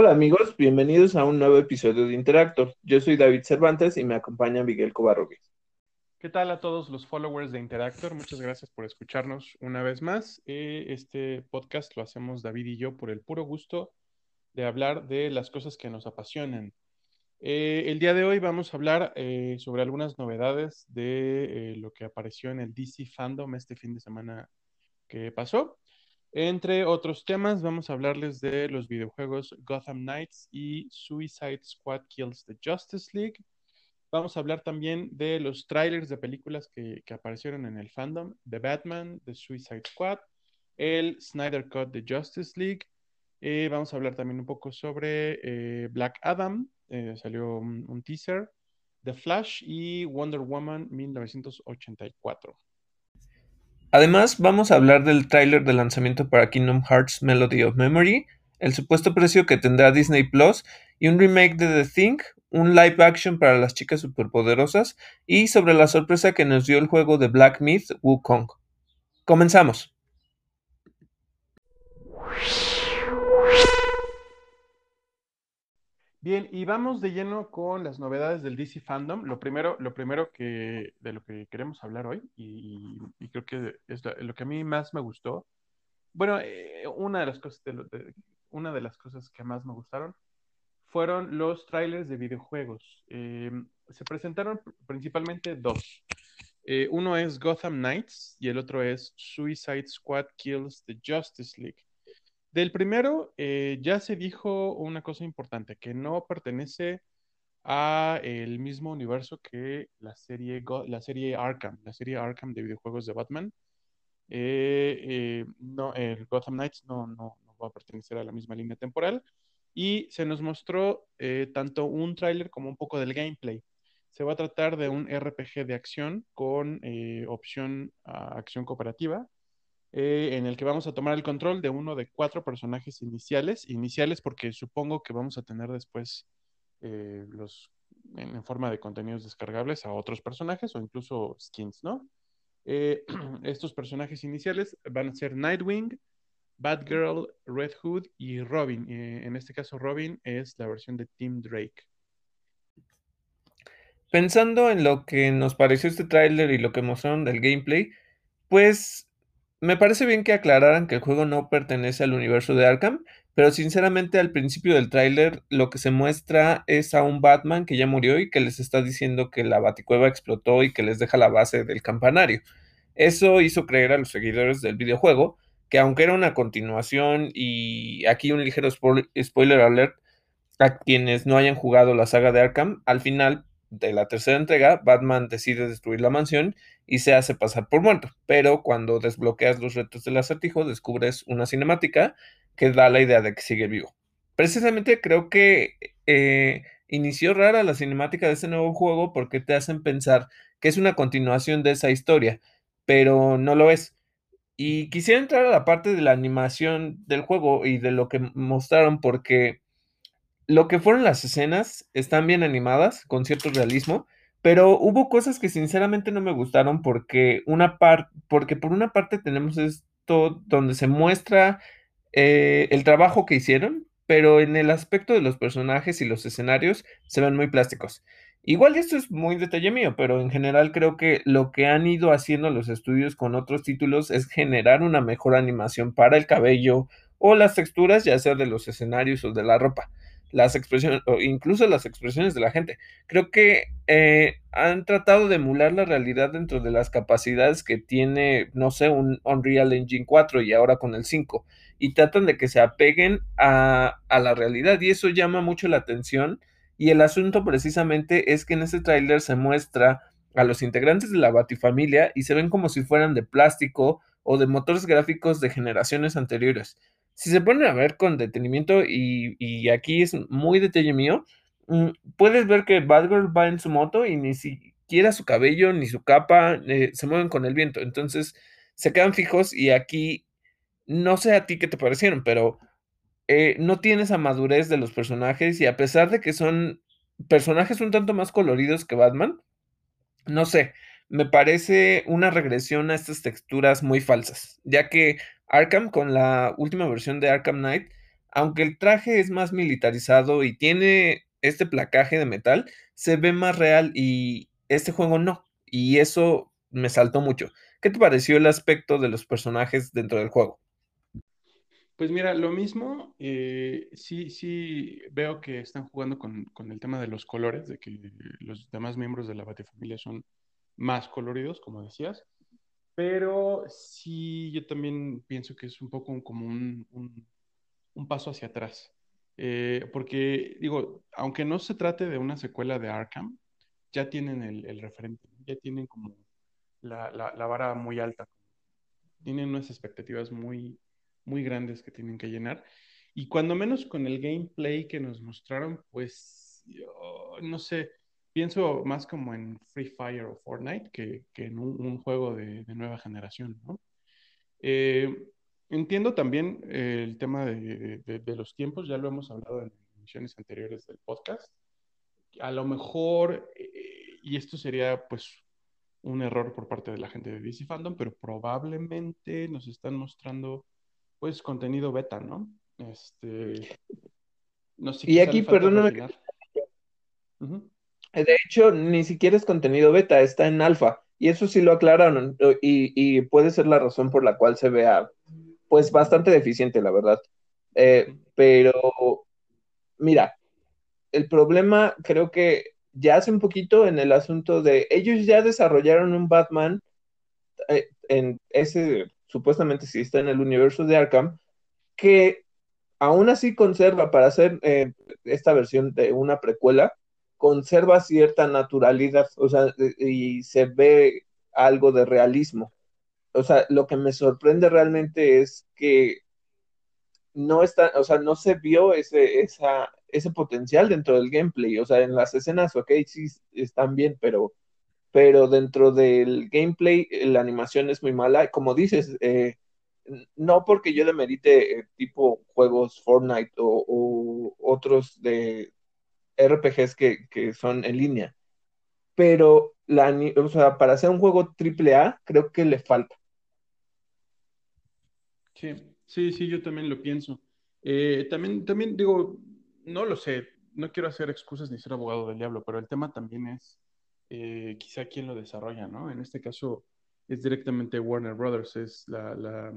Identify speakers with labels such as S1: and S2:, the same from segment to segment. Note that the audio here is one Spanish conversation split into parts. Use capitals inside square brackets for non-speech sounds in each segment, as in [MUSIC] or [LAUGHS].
S1: Hola amigos, bienvenidos a un nuevo episodio de Interactor. Yo soy David Cervantes y me acompaña Miguel Covarrubias.
S2: ¿Qué tal a todos los followers de Interactor? Muchas gracias por escucharnos una vez más. Eh, este podcast lo hacemos David y yo por el puro gusto de hablar de las cosas que nos apasionan. Eh, el día de hoy vamos a hablar eh, sobre algunas novedades de lo que apareció en el DC Fandom este fin de semana que pasó. Entre otros temas, vamos a hablarles de los videojuegos Gotham Knights y Suicide Squad Kills the Justice League. Vamos a hablar también de los trailers de películas que, aparecieron en el fandom, The Batman, The Suicide Squad, el Snyder Cut de Justice League. Eh, vamos a hablar también un poco sobre eh, Black Adam, eh, salió un, teaser, The Flash y Wonder Woman 1984.
S1: Además, vamos a hablar del tráiler de lanzamiento para Kingdom Hearts Melody of Memory, el supuesto precio que tendrá Disney Plus y un remake de The Thing, un live action para las chicas superpoderosas y sobre la sorpresa que nos dio el juego de Black Myth Wukong. Comenzamos.
S2: Bien, y vamos de lleno con las novedades del DC Fandom. Lo primero, lo primero que de lo que queremos hablar hoy, y, creo que es lo, que a mí más me gustó. Bueno, eh, una de las cosas una de las cosas que más me gustaron fueron los trailers de videojuegos. Eh, se presentaron principalmente dos. Eh, uno es Gotham Knights y el otro es Suicide Squad Kills the Justice League. Del primero eh, ya se dijo una cosa importante, que no pertenece a el mismo universo que la serie, la serie Arkham, la serie Arkham de videojuegos de Batman. no, el Gotham Knights no, no, no va a pertenecer a la misma línea temporal y se nos mostró eh, tanto un tráiler como un poco del gameplay. Se va a tratar de un RPG de acción con eh, opción a acción cooperativa, eh, en el que vamos a tomar el control de uno de cuatro personajes iniciales, iniciales porque supongo que vamos a tener después los en, forma de contenidos descargables a otros personajes o incluso skins, ¿no? [CLEARS THROAT] estos personajes iniciales van a ser Nightwing, Batgirl, Red Hood y Robin. Eh, en este caso, Robin es la versión de Tim Drake.
S1: Pensando en lo que nos pareció este tráiler y lo que mostraron del gameplay, pues me parece bien que aclararan que el juego no pertenece al universo de Arkham, pero sinceramente al principio del tráiler lo que se muestra es a un Batman que ya murió y que les está diciendo que la baticueva explotó y que les deja la base del campanario. Eso hizo creer a los seguidores del videojuego que aunque era una continuación y aquí un ligero spoiler alert a quienes no hayan jugado la saga de Arkham, al final de la tercera entrega, Batman decide destruir la mansión y se hace pasar por muerto, pero cuando desbloqueas los retos del acertijo descubres una cinemática que da la idea de que sigue vivo. Precisamente creo que eh, inició rara la cinemática de este nuevo juego porque te hacen pensar que es una continuación de esa historia, pero no lo es. Y quisiera entrar a la parte de la animación del juego y de lo que mostraron, porque lo que fueron las escenas están bien animadas, con cierto realismo, pero hubo cosas que sinceramente no me gustaron porque una parte, porque por una parte tenemos esto donde se muestra eh, el trabajo que hicieron, pero en el aspecto de los personajes y los escenarios se ven muy plásticos. Igual esto es muy detalle mío, pero en general creo que lo que han ido haciendo los estudios con otros títulos es generar una mejor animación para el cabello o las texturas, ya sea de los escenarios o de la ropa, las expresiones o incluso las expresiones de la gente. Creo que eh, han tratado de emular la realidad dentro de las capacidades que tiene, no sé, un Unreal Engine 4 y ahora con el 5 y tratan de que se apeguen a, a la realidad y eso llama mucho la atención y el asunto precisamente es que en ese tráiler se muestra a los integrantes de la Batifamilia y se ven como si fueran de plástico o de motores gráficos de generaciones anteriores. Si se ponen a ver con detenimiento, y, aquí es muy detalle mío, mm, puedes ver que Batgirl va en su moto y ni siquiera su cabello ni su capa eh, se mueven con el viento. Entonces se quedan fijos y aquí no sé a ti qué te parecieron, pero eh, no tiene esa madurez de los personajes y a pesar de que son personajes un tanto más coloridos que Batman, no sé, me parece una regresión a estas texturas muy falsas, ya que Arkham con la última versión de Arkham Knight aunque el traje es más militarizado y tiene este placaje de metal, se ve más real y este juego no. Y eso me saltó mucho. ¿Qué te pareció el aspecto de los personajes dentro del juego?
S2: Pues mira, lo mismo, eh, sí, sí veo que están jugando con, con, el tema de los colores, de que los demás miembros de la Batifamilia son más coloridos, como decías, pero sí yo también pienso que es un poco como un, un, paso hacia atrás, eh, porque digo, aunque no se trate de una secuela de Arkham, ya tienen el, el referente, ya tienen como la, la, vara muy alta, tienen unas expectativas muy muy grandes que tienen que llenar. Y cuando menos con el gameplay que nos mostraron, pues no sé, pienso más como en Free Fire o Fortnite que, que en un, juego de, de, nueva generación, ¿no? Eh, entiendo también eh, el tema de, de, de, los tiempos, ya lo hemos hablado en emisiones anteriores del podcast. A lo mejor, eh, y esto sería pues un error por parte de la gente de DC Fandom, pero probablemente nos están mostrando pues contenido beta, ¿no? Este,
S1: no sé y aquí, perdóname. Que... Uh -huh. De hecho, ni siquiera es contenido beta, está en alfa. Y eso sí lo aclararon. Y, y, puede ser la razón por la cual se vea, pues, bastante deficiente, la verdad. Eh, pero, mira, el problema creo que ya hace un poquito en el asunto de ellos ya desarrollaron un Batman eh, en ese supuestamente sí está en el universo de Arkham, que aún así conserva, para hacer eh, esta versión de una precuela, conserva cierta naturalidad, o sea, y se ve algo de realismo. O sea, lo que me sorprende realmente es que no está, o sea, no se vio ese, esa, ese potencial dentro del gameplay. O sea, en las escenas, ok, sí están bien, pero pero dentro del gameplay la animación es muy mala. Como dices, eh, no porque yo demerite eh, tipo juegos Fortnite o otros de RPGs que, son en línea, pero para hacer un juego AAA creo que le falta.
S2: Sí, sí, sí, yo también lo pienso. también, también digo, no lo sé, no quiero hacer excusas ni ser abogado del diablo, pero el tema también es eh, quizá quién lo desarrolla, ¿no? En este caso es directamente Warner Brothers, es la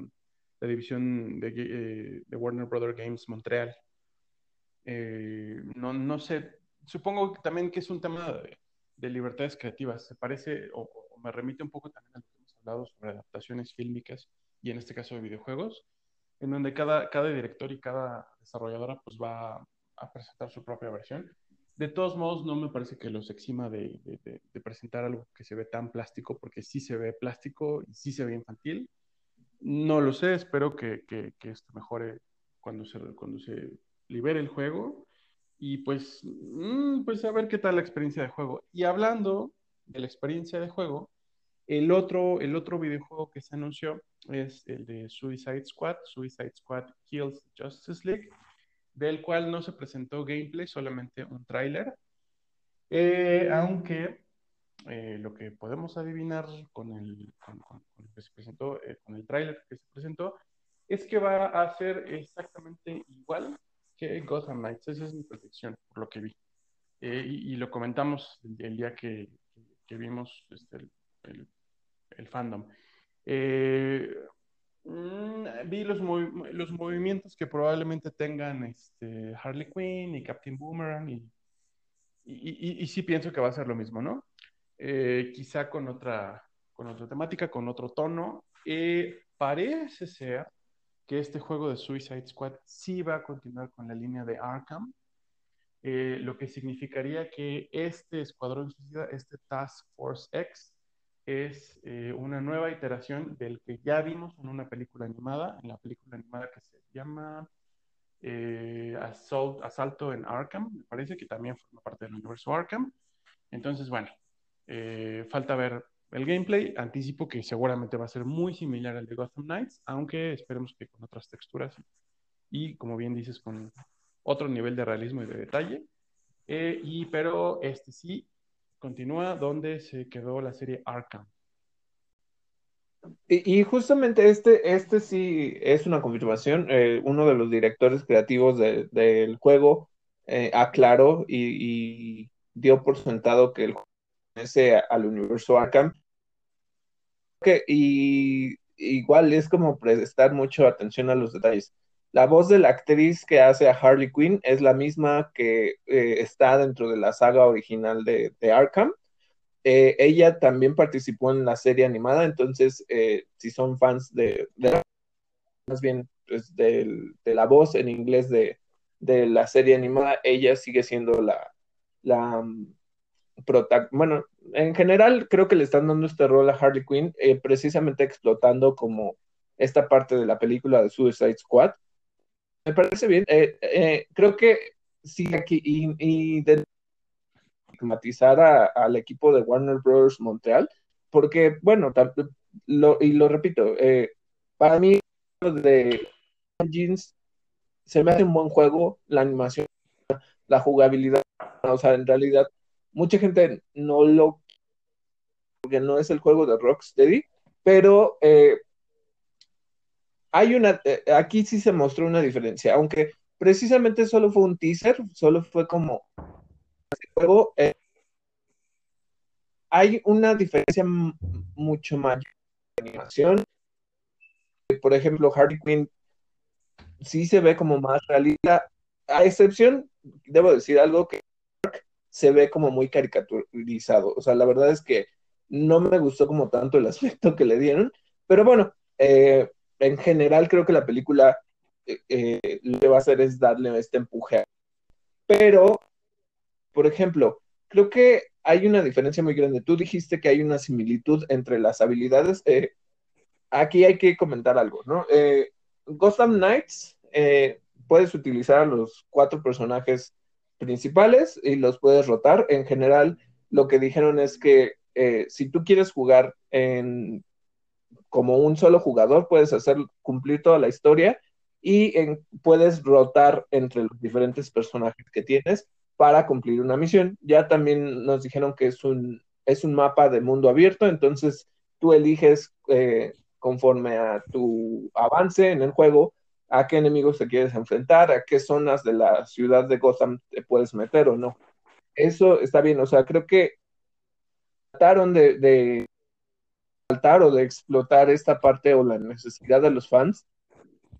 S2: división de, eh, de, Warner Brothers Games Montreal. Eh, no, no sé, supongo también que es un tema de, de libertades creativas, se parece o, me remite un poco también a lo que hemos hablado sobre adaptaciones fílmicas y en este caso de videojuegos, en donde cada, cada director y cada desarrolladora pues va a presentar su propia versión de todos modos, no me parece que los exima de, de, de, presentar algo que se ve tan plástico, porque sí se ve plástico y sí se ve infantil. No lo sé, espero que, que, que esto mejore cuando se, cuando se libere el juego. Y pues, mmm, pues a ver qué tal la experiencia de juego. Y hablando de la experiencia de juego, el otro, el otro videojuego que se anunció es el de Suicide Squad, Suicide Squad Kills Justice League del cual no se presentó gameplay, solamente un tráiler. Eh, aunque eh, lo que podemos adivinar con el, con, con, que se presentó, eh, con el tráiler que se presentó, es que va a ser exactamente igual que Gotham Knights. Esa es mi predicción, por lo que vi. Eh, y, y, lo comentamos el, el día que, que, vimos este, el, el, el, fandom. Eh, Mm, vi los, mov los movimientos que probablemente tengan este, Harley Quinn y Captain Boomerang y, y, y, y, sí pienso que va a ser lo mismo, ¿no? Eh, quizá con otra, con otra temática, con otro tono. Eh, parece ser que este juego de Suicide Squad sí va a continuar con la línea de Arkham, eh, lo que significaría que este escuadrón suicida, este Task Force X, es eh, una nueva iteración del que ya vimos en una película animada, en la película animada que se llama eh, Assault, Asalto en Arkham, me parece que también forma parte del universo Arkham. Entonces, bueno, eh, falta ver el gameplay. Anticipo que seguramente va a ser muy similar al de Gotham Knights, aunque esperemos que con otras texturas y, como bien dices, con otro nivel de realismo y de detalle. Eh, y, pero este sí continúa donde se quedó la serie Arkham.
S1: Y, justamente este, este sí es una confirmación. Eh, uno de los directores creativos del juego eh, aclaró y, dio por sentado que el juego al universo Arkham. Que, y igual es como prestar mucho atención a los detalles. La voz de la actriz que hace a Harley Quinn es la misma que eh, está dentro de la saga original de, de Arkham. Eh, ella también participó en la serie animada, entonces eh, si son fans de, más bien pues, de, la voz en inglés de, la serie animada, ella sigue siendo la bueno, en general creo que le están dando este rol a Harley Quinn, eh, precisamente explotando como esta parte de la película de Suicide Squad. Me parece bien, creo que sí aquí y, y de estigmatizar al equipo de Warner Bros. Montreal, porque, bueno, lo, y lo repito, eh, para mí de Jeans se me hace un buen juego, la animación, la jugabilidad, o sea, en realidad mucha gente no lo porque no es el juego de Rocksteady, pero eh, hay una, eh, aquí sí se mostró una diferencia, aunque precisamente solo fue un teaser, solo fue como juego, eh, hay una diferencia mucho mayor de animación. Por ejemplo, Harley Quinn sí se ve como más realista, a excepción, debo decir algo que se ve como muy caricaturizado. O sea, la verdad es que no me gustó como tanto el [LAUGHS] aspecto que le dieron, pero bueno, eh, en general creo que la película eh, lo que va a hacer es darle este empuje. Pero por ejemplo, creo que hay una diferencia muy grande. Tú dijiste que hay una similitud entre las habilidades. Eh, aquí hay que comentar algo, ¿no? Eh, Gotham Knights, eh, puedes utilizar a los cuatro personajes principales y los puedes rotar. En general, lo que dijeron es que si tú quieres jugar en, como un solo jugador, puedes hacer cumplir toda la historia y puedes rotar entre los diferentes personajes que tienes para cumplir una misión. Ya también nos dijeron que es un, es un mapa de mundo abierto, entonces tú eliges eh, conforme a tu avance en el juego a qué enemigos te quieres enfrentar, a qué zonas de la ciudad de Gotham te puedes meter o no. Eso está bien, o sea, creo que trataron de, de o de explotar esta parte o la necesidad de los fans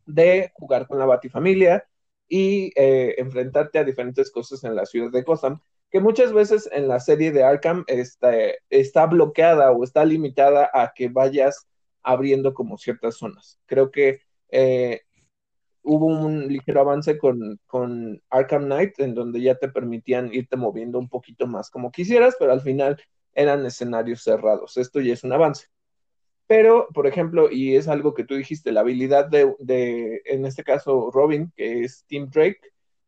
S1: de jugar con la Batifamilia, y eh, enfrentarte a diferentes cosas en la ciudad de Gotham, que muchas veces en la serie de Arkham está, está bloqueada o está limitada a que vayas abriendo como ciertas zonas. Creo que eh, hubo un ligero avance con, con, Arkham Knight, en donde ya te permitían irte moviendo un poquito más como quisieras, pero al final eran escenarios cerrados. Esto ya es un avance. Pero, por ejemplo, y es algo que tú dijiste, la habilidad de, en este caso, Robin, que es Tim Drake,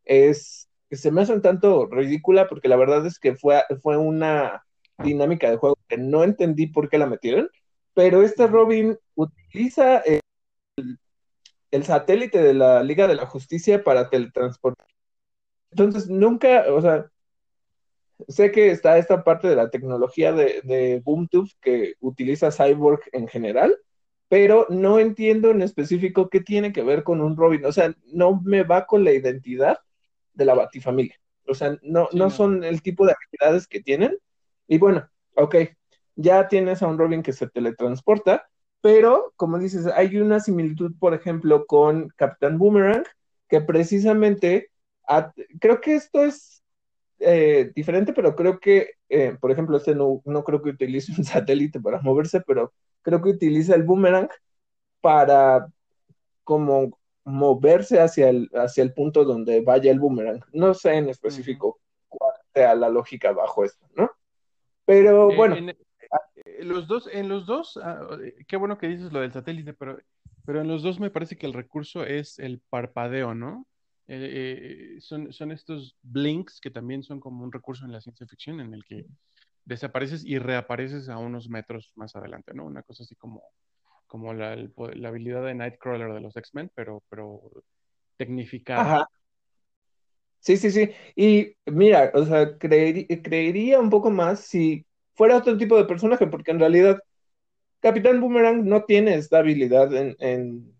S1: es, se me hace un tanto ridícula porque la verdad es que fue, fue una dinámica de juego que no entendí por qué la metieron, pero este Robin utiliza el, el satélite de la Liga de la Justicia para teletransportar. Entonces, nunca, o sea, sé que está esta parte de la tecnología de, de BoomTube que utiliza Cyborg en general, pero no entiendo en específico qué tiene que ver con un Robin. O sea, no me va con la identidad de la Batifamilia. O sea, no, no, son el tipo de habilidades que tienen. Y bueno, ok, ya tienes a un Robin que se teletransporta, pero como dices, hay una similitud, por ejemplo, con Capitán Boomerang, que precisamente, creo que esto es eh, diferente, pero creo que, eh, por ejemplo, este no, no creo que utilice un [LAUGHS] satélite para moverse, pero creo que utiliza el boomerang para como moverse hacia el, hacia el punto donde vaya el boomerang. No sé en específico cuál sea la lógica bajo esto, ¿no? Pero eh, bueno.
S2: En, los dos, en los dos, ah, qué bueno que dices lo del satélite, pero, pero en los dos me parece que el recurso es el parpadeo, ¿no? Eh, eh, son, son estos blinks que también son como un recurso en la ciencia ficción en el que desapareces y reapareces a unos metros más adelante, ¿no? Una cosa así como, como la, la habilidad de Nightcrawler de los X-Men, pero, pero tecnificada. Ajá.
S1: Sí, sí, sí. Y mira, o sea, creería un poco más si fuera otro tipo de personaje, porque en realidad Capitán Boomerang no tiene estabilidad en,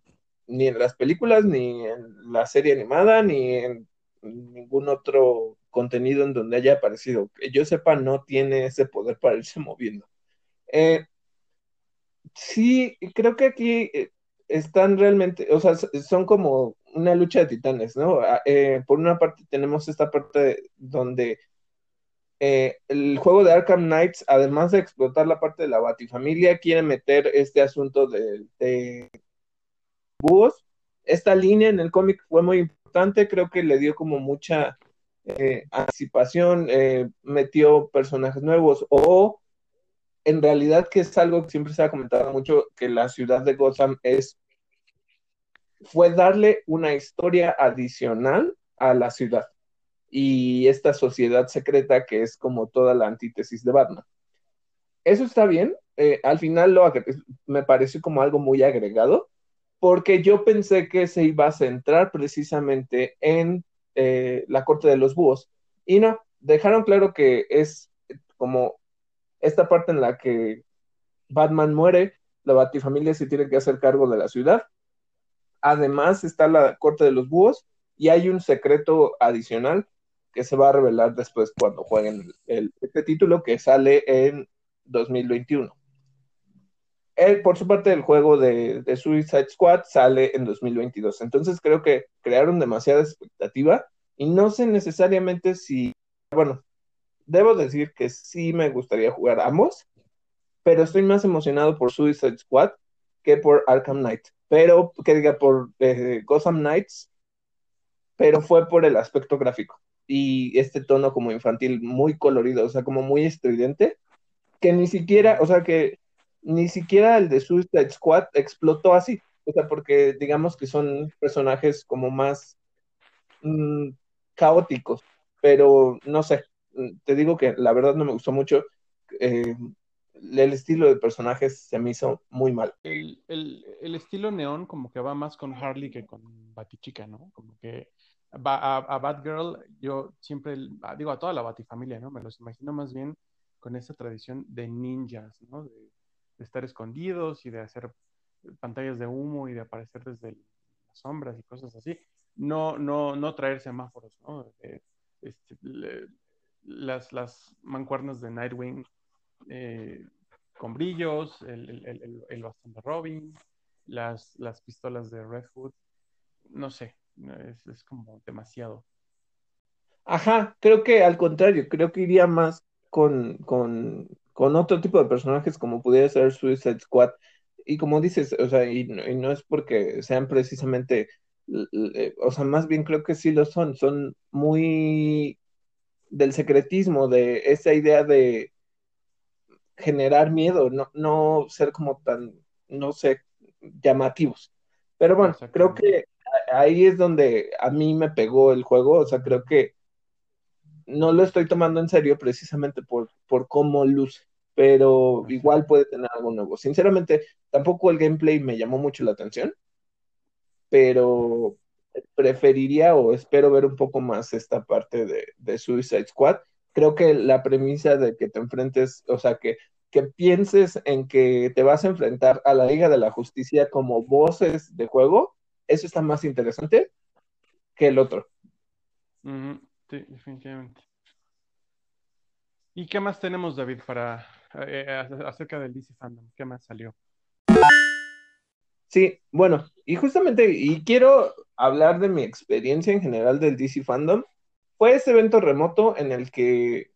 S1: ni en las películas, ni en la serie animada, ni en ningún otro contenido en donde haya aparecido. Que yo sepa, no tiene ese poder para irse moviendo. Eh, sí, creo que aquí eh, están realmente, o sea, son como una lucha de titanes, ¿no? Ah, eh, por una parte tenemos esta parte donde eh, el juego de Arkham Knights, además de explotar la parte de la Batifamilia, quiere meter este asunto de, búhos. Esta línea en el cómic fue muy importante, creo que le dio como mucha eh, anticipación, metió personajes nuevos o en realidad que es algo que siempre se ha comentado mucho, que la ciudad de Gotham es, fue darle una historia adicional a la ciudad y esta sociedad secreta que es como toda la antítesis de Batman. Eso está bien, eh, al final lo me pareció como algo muy agregado, porque yo pensé que se iba a centrar precisamente en eh, la corte de los búhos, y no, dejaron claro que es como esta parte en la que Batman muere, la Batifamilia se tiene que hacer cargo de la ciudad. Además está la Corte de los Búhos y hay un secreto adicional que se va a revelar después cuando jueguen el, este título que sale en 2021. por su parte, el juego de, de, Suicide Squad sale en 2022. Entonces creo que crearon demasiada expectativa y no sé necesariamente si, bueno, debo decir que sí me gustaría jugar ambos, pero estoy más emocionado por Suicide Squad que por Arkham Knight. Pero, que diga, por eh, Gotham Knights, pero fue por el aspecto gráfico y este tono como infantil muy colorido, o sea, como muy estridente, que ni siquiera, o sea, que ni siquiera el de Suicide Squad explotó así, o sea, porque digamos que son personajes como más mm, caóticos, pero no sé, te digo que la verdad no me gustó mucho. Eh, el estilo de personajes se me hizo muy mal.
S2: El, estilo neón como que va más con Harley que con Batichica, ¿no? Como que a, a Batgirl yo siempre, digo a toda la Batifamilia, ¿no? Me los imagino más bien con esa tradición de ninjas, ¿no? De, estar escondidos y de hacer pantallas de humo y de aparecer desde las sombras y cosas así. No, no, no traer semáforos, ¿no? Este, las, las mancuernas de Nightwing eh, con brillos, el, el, el, bastón de Robin, las, las pistolas de Red Hood. No sé, es, es, como demasiado.
S1: Ajá, creo que al contrario, creo que iría más con, con, con otro tipo de personajes como pudiera ser Suicide Squad. Y como dices, o sea, y, y no es porque sean precisamente, o sea, más bien creo que sí lo son, son muy del secretismo, de esa idea de generar miedo, no, no ser como tan, no sé, llamativos. Pero bueno, creo que ahí es donde a mí me pegó el juego, o sea, creo que no lo estoy tomando en serio precisamente por, por cómo luce, pero igual puede tener algo nuevo. Sinceramente, tampoco el gameplay me llamó mucho la atención, pero preferiría o espero ver un poco más esta parte de, Suicide Squad. Creo que la premisa de que te enfrentes, o sea, que, que pienses en que te vas a enfrentar a la Liga de la Justicia como voces de juego, eso está más interesante que el otro.
S2: Sí, definitivamente. ¿Y qué más tenemos, David, para eh, eh, acerca del DC Fandom? ¿Qué más salió?
S1: Sí, bueno, y justamente, y quiero hablar de mi experiencia en general del DC Fandom. Fue este evento remoto en el que,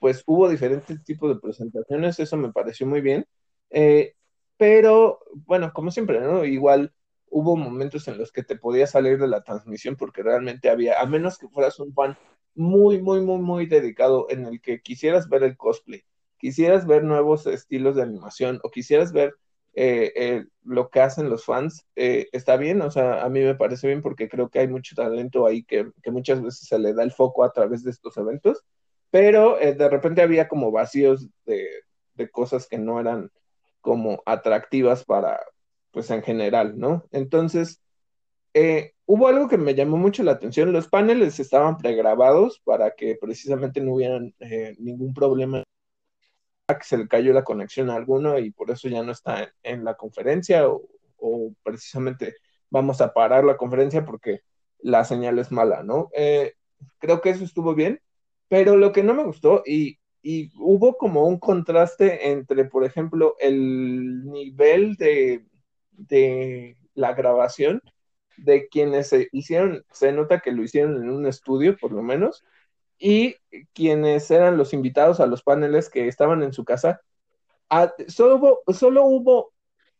S1: pues, hubo diferentes tipos de presentaciones, eso me pareció muy bien. Eh, pero, bueno, como siempre, ¿no? Igual hubo momentos en los que te podías salir de la transmisión porque realmente había, a menos que fueras un fan muy, muy, muy, muy dedicado en el que quisieras ver el cosplay, quisieras ver nuevos estilos de animación o quisieras ver eh, eh, lo que hacen los fans eh, está bien, o sea, a mí me parece bien porque creo que hay mucho talento ahí que, muchas veces se le da el foco a través de estos eventos, pero de repente había como vacíos de, de, cosas que no eran como atractivas para, pues en general, ¿no? Entonces, hubo algo que me llamó mucho la atención, los paneles estaban pregrabados para que precisamente no hubieran ningún problema que se le cayó la conexión a alguno y por eso ya no está en, la conferencia o, precisamente vamos a parar la conferencia porque la señal es mala, ¿no? Eh, creo que eso estuvo bien, pero lo que no me gustó y hubo como un contraste entre, por ejemplo, el nivel de, de la grabación de quienes se hicieron, se nota que lo hicieron en un estudio por lo menos, y quienes eran los invitados a los paneles que estaban en su casa, solo, hubo, solo hubo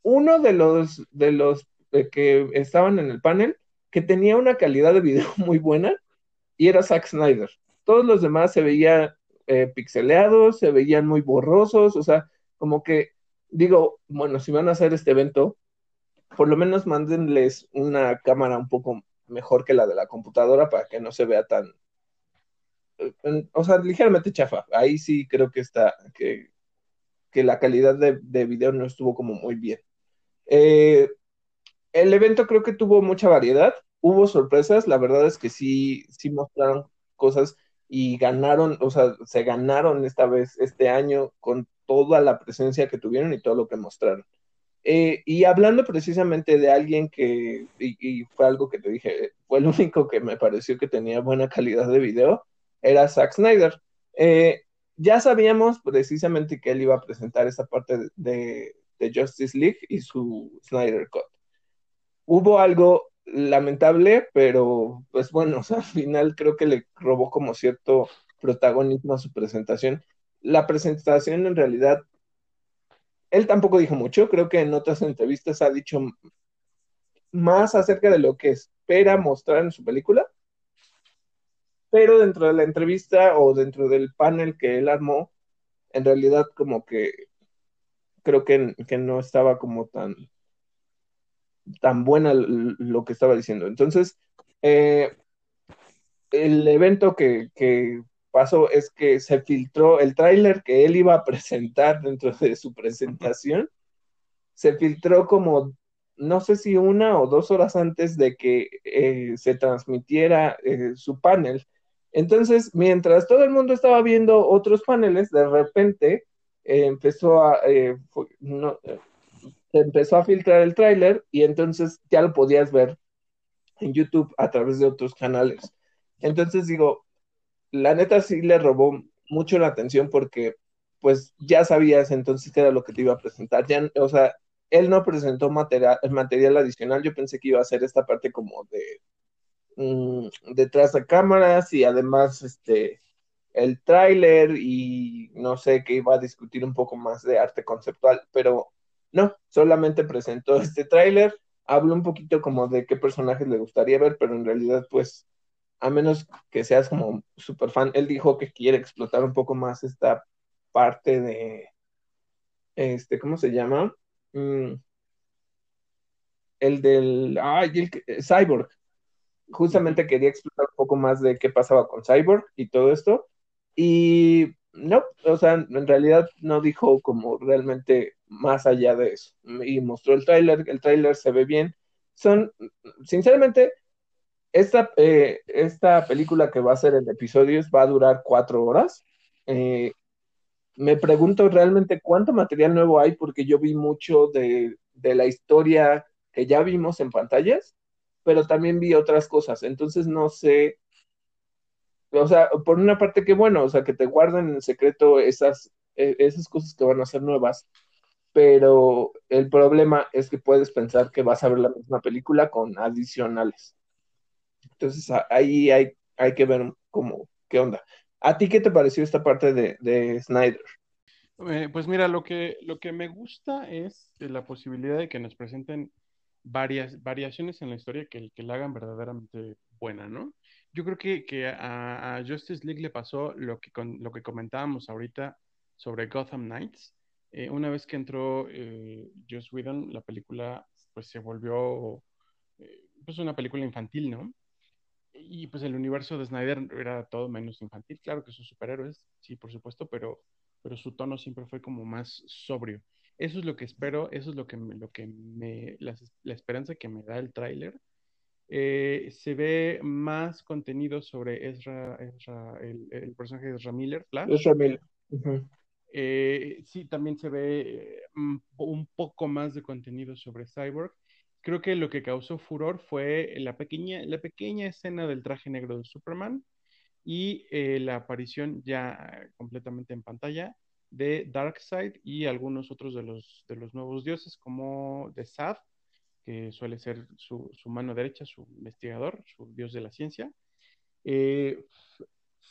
S1: uno de los, de los eh, que estaban en el panel que tenía una calidad de video [LAUGHS] muy buena y era Zack Snyder. Todos los demás se veían eh, pixeleados, se veían muy borrosos, o sea, como que digo, bueno, si van a hacer este evento, por lo menos mándenles una cámara un poco mejor que la de la computadora para que no se vea tan, o sea, ligeramente chafa. Ahí sí creo que está, que, que la calidad de, de, video no estuvo como muy bien. Eh, el evento creo que tuvo mucha variedad, hubo sorpresas, la verdad es que sí, sí mostraron cosas y ganaron, o sea, se ganaron esta vez, este año, con toda la presencia que tuvieron y todo lo que mostraron. Eh, y hablando precisamente de alguien que, y, fue algo que te dije, fue el único que me pareció que tenía buena calidad de video, era Zack Snyder. Eh, ya sabíamos precisamente que él iba a presentar esta parte de, Justice League y su Snyder Cut. Hubo algo lamentable, pero pues bueno, [LAUGHS] al final creo que le robó como cierto protagonismo a su presentación. La presentación en realidad, él tampoco dijo mucho, creo que en otras entrevistas ha dicho más acerca de lo que espera mostrar en su película, pero dentro de la entrevista o dentro del panel que él armó, en realidad como que creo que, no estaba como tan, tan buena lo que estaba diciendo. Entonces, eh, el evento que, que, pasó es que se filtró el tráiler que él iba a presentar dentro de su presentación, se filtró como, no sé si una o dos horas antes de que eh, se transmitiera eh, su panel. Entonces, mientras todo el mundo estaba viendo otros paneles, de repente eh, empezó a, eh, empezó a filtrar el tráiler y entonces ya lo podías ver en YouTube a través de otros canales. Entonces digo, la neta sí le robó mucho la atención porque pues ya sabías entonces qué era lo que te iba a presentar. Ya, o sea, él no presentó material, adicional, yo pensé que iba a ser esta parte como de Mm, detrás de cámaras y además este el tráiler y no sé que iba a discutir un poco más de arte conceptual, pero no, solamente presentó este tráiler, habló un poquito como de qué personajes le gustaría ver, pero en realidad pues a menos que seas como super fan, él dijo que quiere explotar un poco más esta parte de este, ¿cómo se llama? Mm, el del, ay, el Cyborg, justamente quería explorar un poco más de qué pasaba con Cyborg y todo esto. Y no, o sea, en realidad no dijo como realmente más allá de eso. Y mostró el tráiler, el tráiler se ve bien. Son, sinceramente, esta, eh, esta película que va a ser en episodios va a durar cuatro horas. Eh, me pregunto realmente cuánto material nuevo hay porque yo vi mucho de, de la historia que ya vimos en pantallas pero también vi otras cosas, entonces no sé, o sea, por una parte que bueno, o sea, que te guarden en secreto esas, e, esas cosas que van a ser nuevas, pero el problema es que puedes pensar que vas a ver la misma película con adicionales. Entonces ahí hay, hay que ver cómo, qué onda. ¿A ti qué te pareció esta parte de, de Snyder?
S2: Eh, pues mira, lo que, lo que me gusta es la posibilidad de que nos presenten varias variaciones en la historia que, que la hagan verdaderamente buena, ¿no? Yo creo que, que a, Justice League le pasó lo que, con, lo que comentábamos ahorita sobre Gotham Knights. Eh, una vez que entró eh, Joss Whedon, la película pues se volvió eh, pues una película infantil, ¿no? Y pues el universo de Snyder era todo menos infantil. Claro que sus superhéroes, sí, por supuesto, pero, pero su tono siempre fue como más sobrio. Eso es lo que espero, eso es lo que me, lo que me, la, esperanza que me da el tráiler. Eh, se ve más contenido sobre Ezra, el, personaje de Ezra Miller,
S1: Ezra Miller.
S2: Eh, sí, también se ve eh, un poco más de contenido sobre Cyborg. Creo que lo que causó furor fue la pequeña, la pequeña escena del traje negro de Superman y eh, la aparición ya completamente en pantalla de Darkseid y algunos otros de los, de los nuevos dioses, como de Sad, que suele ser su, su, mano derecha, su investigador, su dios de la ciencia. Eh,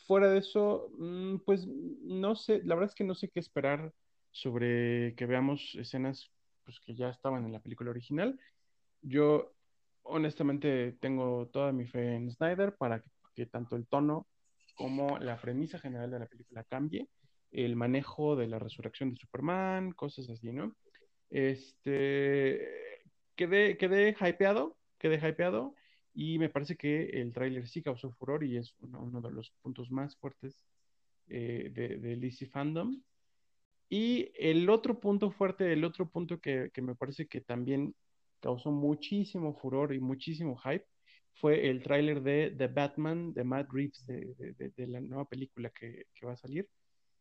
S2: fuera de eso, mm, pues no sé, la verdad es que no sé qué esperar sobre que veamos escenas pues, que ya estaban en la película original. Yo honestamente tengo toda mi fe en Snyder para que tanto el tono como la premisa general de la película cambie el manejo de la resurrección de Superman, cosas así, ¿no? Este, quedé, quedé hypeado, quedé hypeado y me parece que el tráiler sí causó furor y es uno, de los puntos más fuertes eh, de, de DC Fandom. Y el otro punto fuerte, el otro punto que, me parece que también causó muchísimo furor y muchísimo hype fue el tráiler de The Batman de Matt Reeves, de, la nueva película que, que va a salir.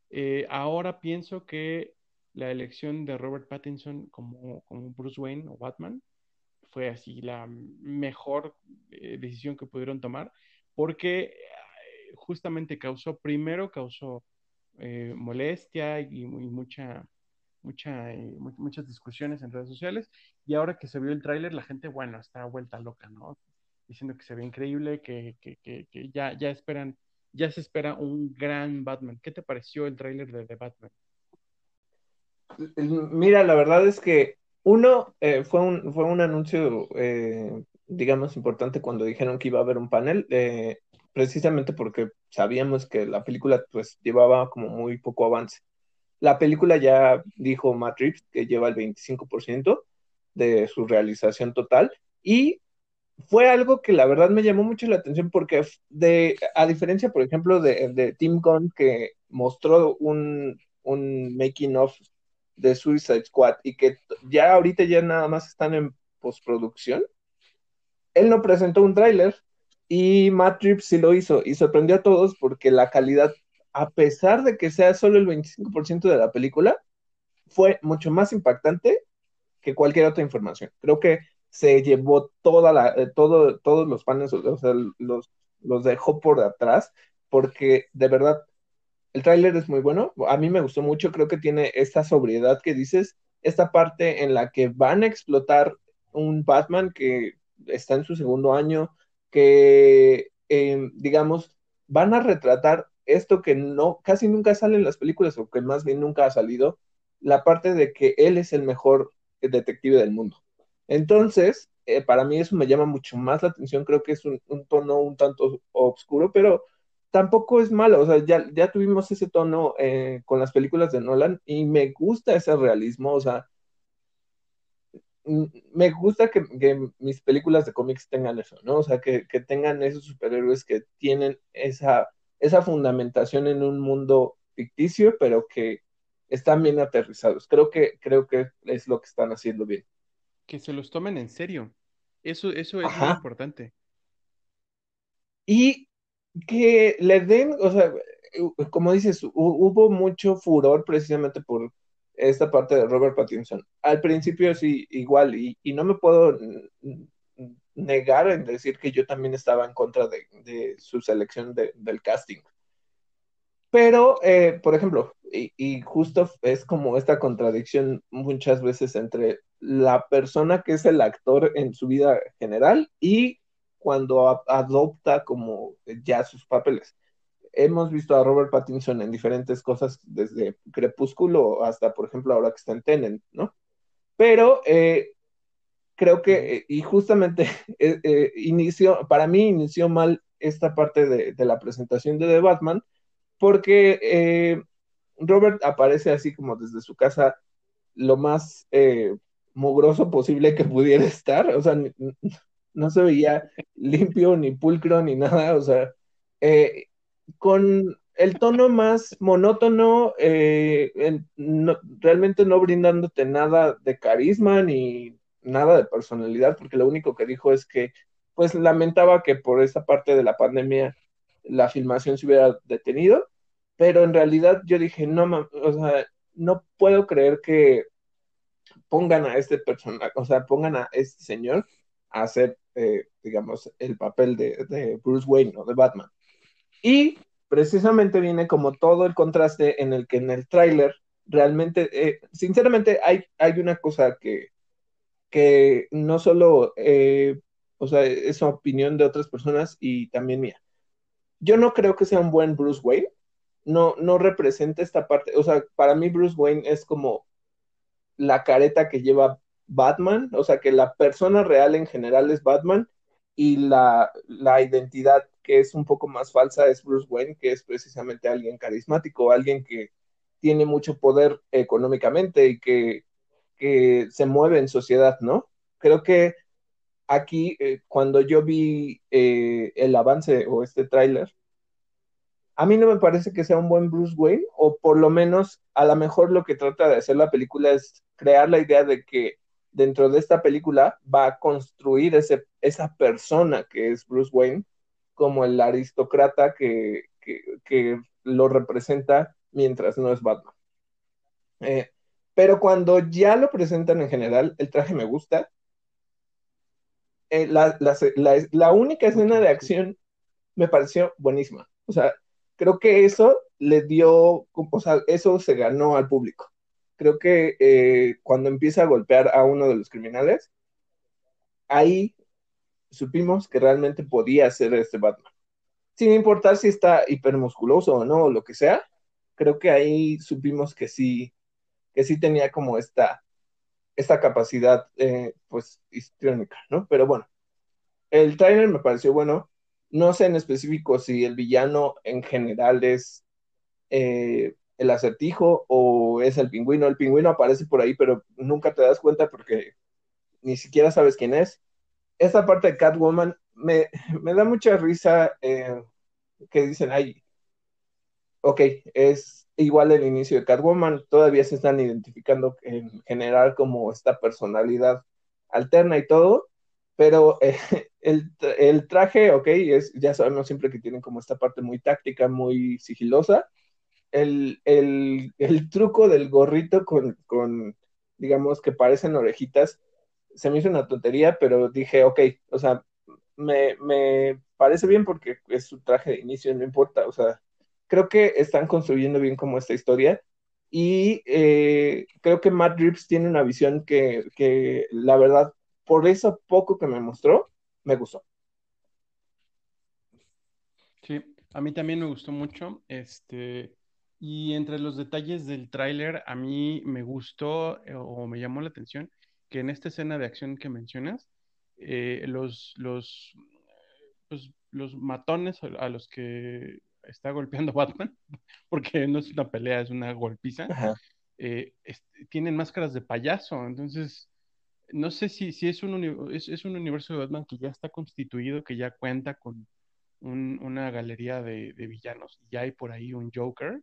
S2: Eh, ahora pienso que la elección de Robert Pattinson como, como Bruce Wayne o Batman fue así la mejor eh, decisión que pudieron tomar porque eh, justamente causó, primero causó molestia y, mucha, mucha, muchas discusiones en redes sociales y ahora que se vio el tráiler la gente, bueno, está vuelta loca, ¿no? Diciendo que se ve increíble, que, que, que, ya, ya esperan ya se espera un gran Batman. ¿Qué te pareció el tráiler de Batman?
S1: Mira, la verdad es que uno eh, fue, un, fue un anuncio, eh, digamos, importante cuando dijeron que iba a haber un panel, eh, precisamente porque sabíamos que la película pues llevaba como muy poco avance. La película ya dijo Matt que lleva el 25% de su realización total y fue algo que la verdad me llamó mucho la atención porque a diferencia, por ejemplo, de, de Tim Gunn que mostró un, un making of de Suicide Squad y que ya ahorita ya nada más están en postproducción, él no presentó un tráiler y Matt sí lo hizo y sorprendió a todos porque la calidad, a pesar de que sea solo el 25% de la película, fue mucho más impactante que cualquier otra información. Creo que se llevó toda la, eh, todo, todos los panes, o sea, los, los dejó por atrás, porque de verdad, el tráiler es muy bueno, a mí me gustó mucho, creo que tiene esta sobriedad que dices, esta parte en la que van a explotar un Batman que está en su segundo año, que, em, digamos, van a retratar esto que no, casi nunca sale en las películas, o que más bien nunca ha salido, la parte de que él es el mejor detective del mundo. Entonces, eh, para mí eso me llama mucho más la atención, creo que es un, tono un tanto oscuro, pero tampoco es malo, o sea, ya, ya tuvimos ese tono eh, con las películas de Nolan y me gusta ese realismo, o sea, me gusta que, mis películas de cómics tengan eso, ¿no? O sea, que, que, tengan esos superhéroes que tienen esa, esa fundamentación en un mundo ficticio, pero que están bien aterrizados. Creo que, creo que es lo que están haciendo bien
S2: que se los tomen en serio. Eso, eso es muy importante.
S1: Y que le den, o sea, como dices, hubo mucho furor precisamente por esta parte de Robert Pattinson. Al principio sí, igual, y, no me puedo negar en decir que yo también estaba en contra de, su selección del casting. Pero, eh, por ejemplo, y, justo es como esta contradicción muchas veces entre la persona que es el actor en su vida general y cuando adopta como ya sus papeles. Hemos visto a Robert Pattinson en diferentes cosas, desde Crepúsculo hasta, por ejemplo, ahora que está en Tenet, ¿no? Pero eh, creo que, y justamente [LAUGHS] eh, inició, para mí inició mal esta parte de, de la presentación de The Batman, porque eh, Robert aparece así como desde su casa lo más eh, mugroso posible que pudiera [LAUGHS] estar, o sea, no se veía limpio ni pulcro ni nada, o sea, eh, con el tono más monótono, realmente no brindándote nada de carisma ni nada de personalidad, porque lo único que dijo es que, pues lamentaba que por esa parte de la pandemia la filmación se hubiera detenido pero en realidad yo dije, no, o sea, no puedo creer que pongan a este personaje, o sea, pongan a este señor a hacer, eh, digamos, el papel de, de, Bruce Wayne o de Batman. Y precisamente viene como todo el contraste en el que en el tráiler realmente, eh, sinceramente, hay, hay una cosa que, que no solo, eh, o sea, es opinión de otras personas y también mía. Yo no creo que sea un buen Bruce Wayne, no, no representa esta parte, o sea, para mí Bruce Wayne es como la careta que lleva Batman, o sea, que la persona real en general es Batman y la, la identidad que es un poco más falsa es Bruce Wayne, que es precisamente alguien carismático, alguien que tiene mucho poder económicamente y que, que se mueve en sociedad, ¿no? Creo que aquí, eh, cuando yo vi eh, el avance o este tráiler, a mí no me parece que sea un buen Bruce Wayne, o por lo menos a lo mejor lo que trata de hacer la película es crear la idea de que dentro de esta película va a construir ese, esa persona que es Bruce Wayne como el aristócrata que, que, lo representa mientras no es Batman. Eh, pero cuando ya lo presentan en general, el traje me gusta. Eh, la, única escena de acción me pareció buenísima. O sea, creo que eso le dio, eso se ganó al público. Creo que eh, cuando empieza a golpear a uno de los criminales, ahí supimos que realmente podía ser este Batman. Sin importar si está hipermusculoso o no, o lo que sea, creo que ahí supimos que sí, que sí tenía como esta, esta capacidad, eh, pues, histriónica, ¿no? Pero bueno, el trailer me pareció bueno. No sé en específico si el villano en general es eh, el acertijo o es el pingüino. El pingüino aparece por ahí, pero nunca te das cuenta porque ni siquiera sabes quién es. Esta parte de Catwoman me, da mucha risa eh, que dicen, ay, ok, es igual el inicio de Catwoman, todavía se están identificando en general como esta personalidad alterna y todo, pero eh, [LAUGHS] el, traje, ok, es, ya sabemos siempre que tienen como esta parte muy táctica, muy sigilosa. El, truco del gorrito con, digamos, que parecen orejitas, se me hizo una tontería, pero dije, ok, o sea, me, me parece bien porque es su traje de inicio, no importa, o sea, creo que están construyendo bien como esta historia y eh, creo que Matt Reeves tiene una visión que, que la verdad, por eso poco que me mostró, me gustó.
S2: Sí, a mí también me gustó mucho. Este, y entre los detalles del tráiler, a mí me gustó eh, o me llamó la atención que en esta escena de acción que mencionas, eh, los, los, pues, los matones a los que está golpeando [LAUGHS] Batman, porque no es una pelea, es una golpiza, eh, tienen máscaras de payaso. Entonces, no sé si, si es, un es, un universo de Batman que ya está constituido, que ya cuenta con una galería de, villanos. Ya hay por ahí un Joker.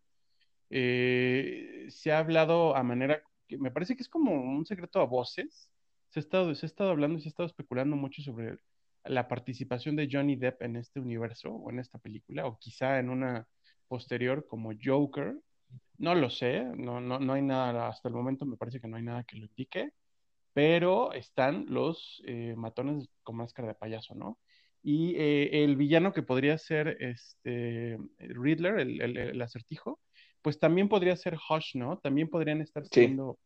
S2: Eh, se ha hablado a manera que me parece que es como un secreto a voces. Se ha estado, se ha estado hablando y se ha estado especulando mucho sobre la participación de Johnny Depp en este universo o en esta película, o quizá en una posterior como Joker. No lo sé, no, no, no hay nada, hasta el momento me parece que no hay nada que lo indique pero están los eh, matones con máscara de payaso, ¿no? Y eh, el villano que podría ser este Riddler, el, acertijo, pues también podría ser Hush, ¿no? También podrían estar siendo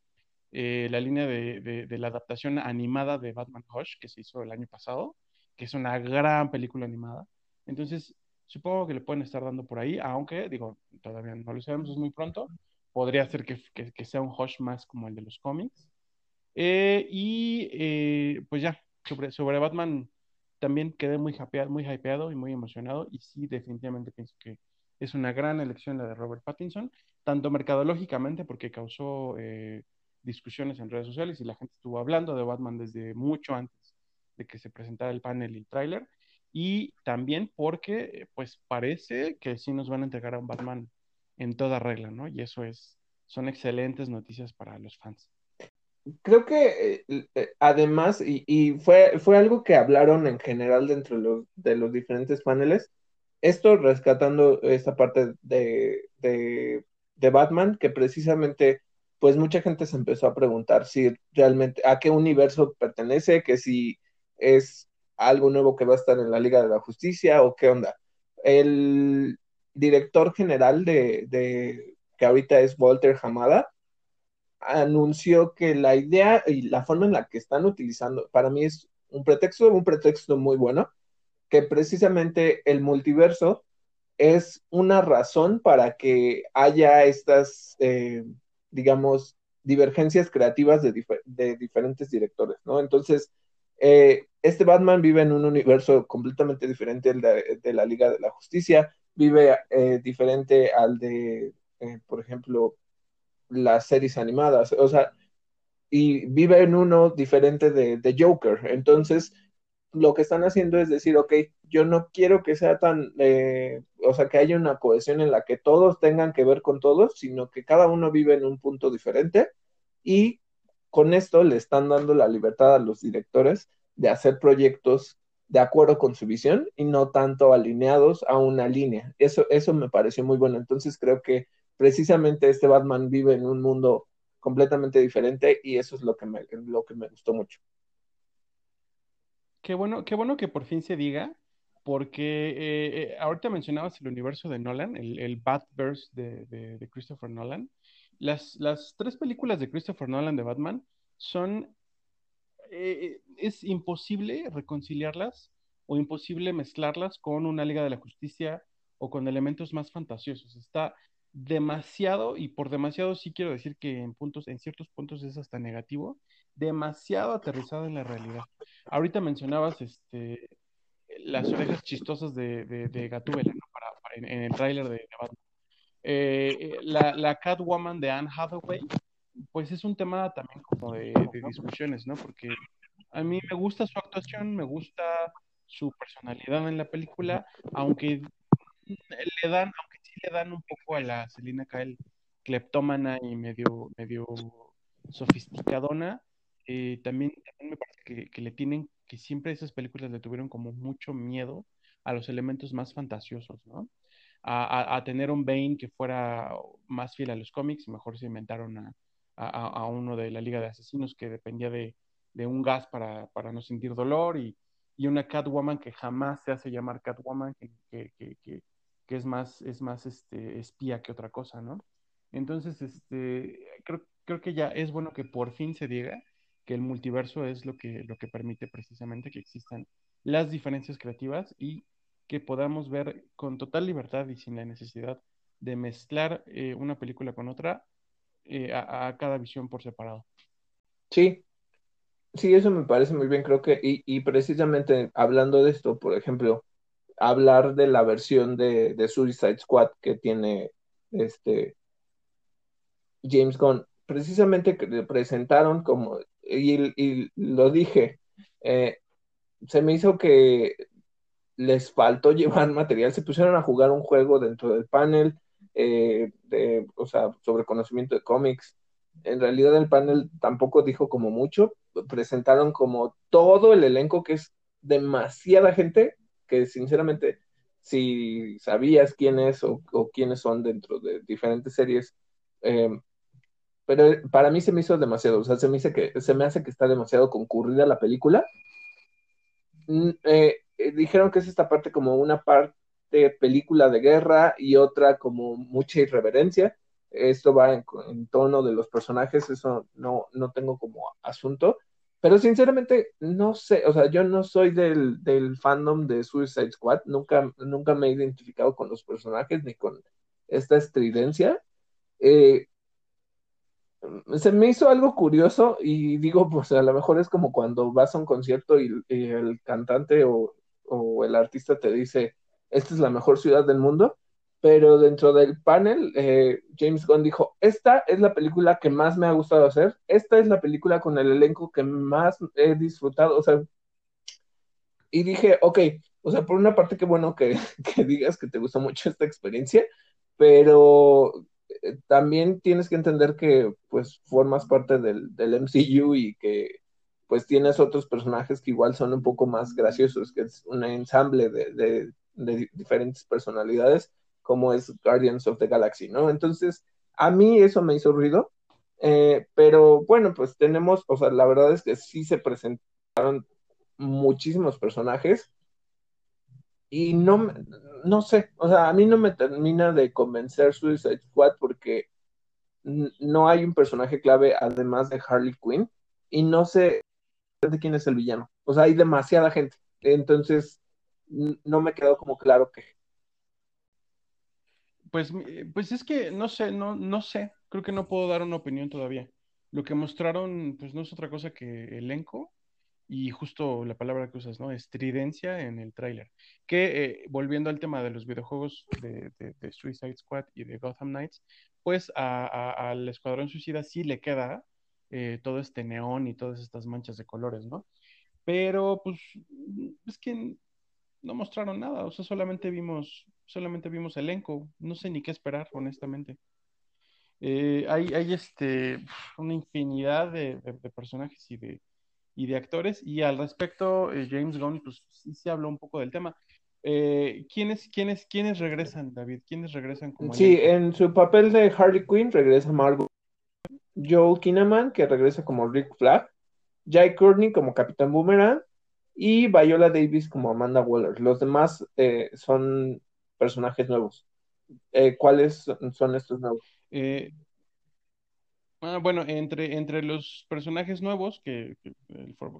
S2: eh, la línea de, la adaptación animada de Batman Hush, que se hizo el año pasado, que es una gran película animada. Entonces, supongo que le pueden estar dando por ahí, aunque, digo, todavía no lo sabemos, es muy pronto. Podría ser que, que sea un Hush más como el de los cómics eh, y eh, pues ya, sobre, sobre Batman también quedé muy hypeado, muy hypeado y muy emocionado. Y sí, definitivamente pienso que es una gran elección la de Robert Pattinson, tanto mercadológicamente porque causó eh, discusiones en redes sociales y la gente estuvo hablando de Batman desde mucho antes de que se presentara el panel y el tráiler. Y también porque, pues, parece que sí nos van a entregar a un Batman en toda regla, ¿no? Y eso es, son excelentes noticias para los fans
S1: creo que eh, eh, además, y, fue, fue algo que hablaron en general dentro de los, de los diferentes paneles, esto rescatando esta parte de, de, de, Batman, que precisamente, pues mucha gente se empezó a preguntar si realmente a qué universo pertenece, que si es algo nuevo que va a estar en la Liga de la Justicia o qué onda. El director general de, de que ahorita es Walter Hamada, anunció que la idea y la forma en la que están utilizando, para mí es un pretexto, un pretexto muy bueno, que precisamente el multiverso es una razón para que haya estas, eh, digamos, divergencias creativas de, de, diferentes directores, ¿no? Entonces, eh, este Batman vive en un universo completamente diferente al de, la Liga de la Justicia, vive eh, diferente al de, por ejemplo, las series animadas, o sea, y vive en uno diferente de, de Joker. Entonces, lo que están haciendo es decir, ok, yo no quiero que sea tan, eh, o sea, que haya una cohesión en la que todos tengan que ver con todos, sino que cada uno vive en un punto diferente y con esto le están dando la libertad a los directores de hacer proyectos de acuerdo con su visión y no tanto alineados a una línea. Eso, eso me pareció muy bueno. Entonces creo que precisamente este Batman vive en un mundo completamente diferente y eso es lo que me, lo que me gustó mucho.
S2: Qué bueno, qué bueno que por fin se diga, porque eh, eh, ahorita mencionabas el universo de Nolan, el, el Batverse de, de, Christopher Nolan. Las, tres películas de Christopher Nolan de Batman son... Eh, es imposible reconciliarlas o imposible mezclarlas con una Liga de la Justicia o con elementos más fantasiosos. Está demasiado, y por demasiado sí quiero decir que en puntos, en ciertos puntos es hasta negativo, demasiado aterrizado en la realidad. Ahorita mencionabas este las orejas chistosas de, de, Gatúbela, ¿no? Para, en, el tráiler de, Batman. Eh, la, la, Catwoman de Anne Hathaway, pues es un tema también como de, discusiones, ¿no? Porque a mí me gusta su actuación, me gusta su personalidad en la película, aunque le dan, aunque le dan un poco a la Selina Kyle cleptómana y medio, medio sofisticadona. Eh, también, me parece que, le tienen, que siempre esas películas le tuvieron como mucho miedo a los elementos más fantasiosos, ¿no? A, tener un Bane que fuera más fiel a los cómics, mejor se inventaron a, a, uno de la Liga de Asesinos que dependía de, de un gas para, para, no sentir dolor y, y, una Catwoman que jamás se hace llamar Catwoman, que, que, que, que es más, es más este, espía que otra cosa, ¿no? Entonces, este, creo, creo que ya es bueno que por fin se diga que el multiverso es lo que, lo que permite precisamente que existan las diferencias creativas y que podamos ver con total libertad y sin la necesidad de mezclar eh, una película con otra eh, a, cada visión por separado.
S1: Sí, sí, eso me parece muy bien, creo que, y, y precisamente hablando de esto, por ejemplo, hablar de la versión de, de Suicide Squad que tiene este James Gunn. Precisamente que presentaron como, y, lo dije, eh, se me hizo que les faltó [LAUGHS] llevar material, se pusieron a jugar un juego dentro del panel, eh, de, o sea, sobre conocimiento de cómics. En realidad el panel tampoco dijo como mucho, presentaron como todo el elenco que es demasiada gente que sinceramente, si sabías quién es o, quiénes son dentro de diferentes series, em, pero para mí se me hizo demasiado, o sea, se me, dice que, se me hace que está demasiado concurrida la película. Mm, eh, eh, dijeron que es esta parte como una parte película de guerra y otra como mucha irreverencia. Esto va en, en tono de los personajes, eso no, no tengo como asunto. Pero sinceramente, no sé, o sea, yo no soy del, del fandom de Suicide Squad, nunca, nunca me he identificado con los personajes ni con esta estridencia. Eh, se me hizo algo curioso y digo, pues a lo mejor es como cuando vas a un concierto y, y el cantante o, o, el artista te dice, esta es la mejor ciudad del mundo, pero dentro del panel, eh, James Gunn dijo, esta es la película que más me ha gustado hacer, esta es la película con el elenco que más he disfrutado, o sea, y dije, ok, o sea, por una parte, qué bueno que, [LAUGHS] que digas que te gustó mucho esta experiencia, pero eh, también tienes que entender que pues formas parte del, del MCU y que pues tienes otros personajes que igual son un poco más graciosos, que es un ensamble de, diferentes personalidades, como es Guardians of the Galaxy, ¿no? Entonces, a mí eso me hizo ruido, eh, pero bueno, pues tenemos, o sea, la verdad es que sí se presentaron muchísimos personajes y no, no sé, o sea, a mí no me termina de convencer Suicide Squad porque no hay un personaje clave además de Harley Quinn y no sé de quién es el villano. O sea, hay demasiada gente. Entonces, no me quedó como claro que.
S2: Pues, pues es que no sé, no, no sé. Creo que no puedo dar una opinión todavía. Lo que mostraron, pues no es otra cosa que elenco y justo la palabra que usas, ¿no? Estridencia en el tráiler. Que eh, volviendo al tema de los videojuegos de, Suicide Squad y de Gotham Knights, pues al Escuadrón Suicida sí le queda eh, todo este neón y todas estas manchas de colores, ¿no? Pero pues es que no mostraron nada, o sea, solamente vimos, solamente vimos elenco, no sé ni qué esperar, honestamente. Eh, hay, hay este, una infinidad de, personajes y de, y de actores, y al respecto, eh, James Gunn, pues sí se habló un poco del tema. ¿quiénes, quiénes, ¿Quiénes regresan, David? ¿Quiénes regresan como
S1: Sí, en su papel de Harley Quinn regresa Margot Joel Kinnaman, que regresa como Rick Flag, Jai Courtney como Capitán Boomerang y Viola Davis como Amanda Waller. Los demás eh, son personajes nuevos. Eh, ¿Cuáles son estos nuevos?
S2: Eh, ah, bueno, entre, entre los personajes nuevos, que,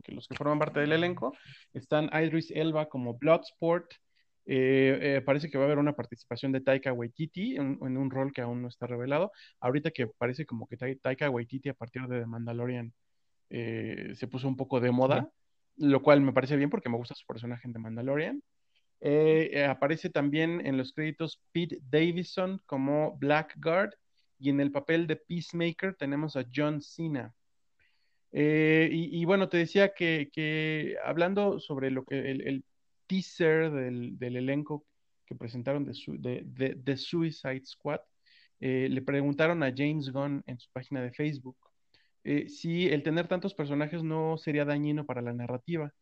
S2: los que forman parte del elenco, están Idris Elba como Bloodsport, eh, eh, parece que va a haber una participación de Taika Waititi en, un rol que aún no está revelado. Ahorita que parece como que Taika Waititi a partir de The Mandalorian eh, se puso un poco de moda, lo cual me parece bien porque me gusta su personaje en The Mandalorian. aparece también en los créditos Pete Davidson como Blackguard y en el papel de Peacemaker tenemos a John Cena. y, bueno, te decía que, hablando sobre lo que el teaser del, elenco que presentaron de, de, Suicide Squad, eh, le preguntaron a James Gunn en su página de Facebook eh, si el tener tantos personajes no sería dañino para la narrativa.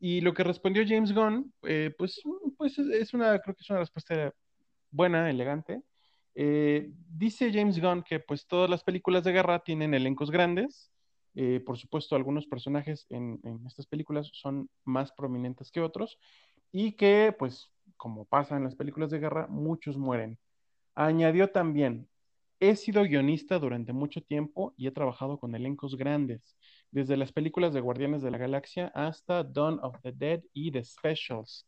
S2: Y lo que respondió James Gunn, eh, pues, pues es una, creo que es una respuesta buena, elegante. dice James Gunn que pues todas las películas de guerra tienen elencos grandes. Por supuesto, algunos personajes en, estas películas son más prominentes que otros, y que, pues, como pasa en las películas de guerra, muchos mueren. Añadió también, he sido guionista durante mucho tiempo y he trabajado con elencos grandes, desde las películas de Guardianes de la Galaxia hasta Dawn of the Dead y The Specials.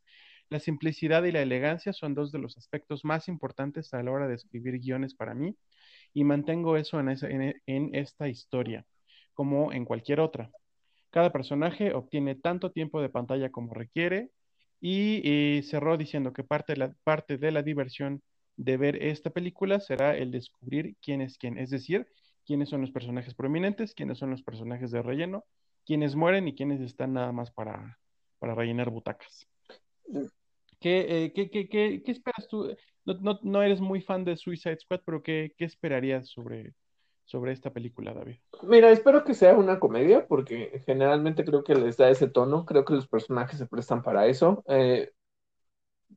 S2: La simplicidad y la elegancia son dos de los aspectos más importantes a la hora de escribir guiones para mí y mantengo eso en esta historia, como en cualquier otra. Cada personaje obtiene tanto tiempo de pantalla como requiere y cerró diciendo que parte de, la, parte de la diversión de ver esta película será el descubrir quién es quién, es decir, quiénes son los personajes prominentes, quiénes son los personajes de relleno, quiénes mueren y quiénes están nada más para, para rellenar butacas. ¿Qué, eh, qué, qué, qué, esperas tú? No, no, no, eres muy fan de Suicide Squad, pero ¿qué, esperarías sobre, sobre esta película, David?
S1: Mira, espero que sea una comedia, porque generalmente creo que les da ese tono, creo que los personajes se prestan para eso. Eh,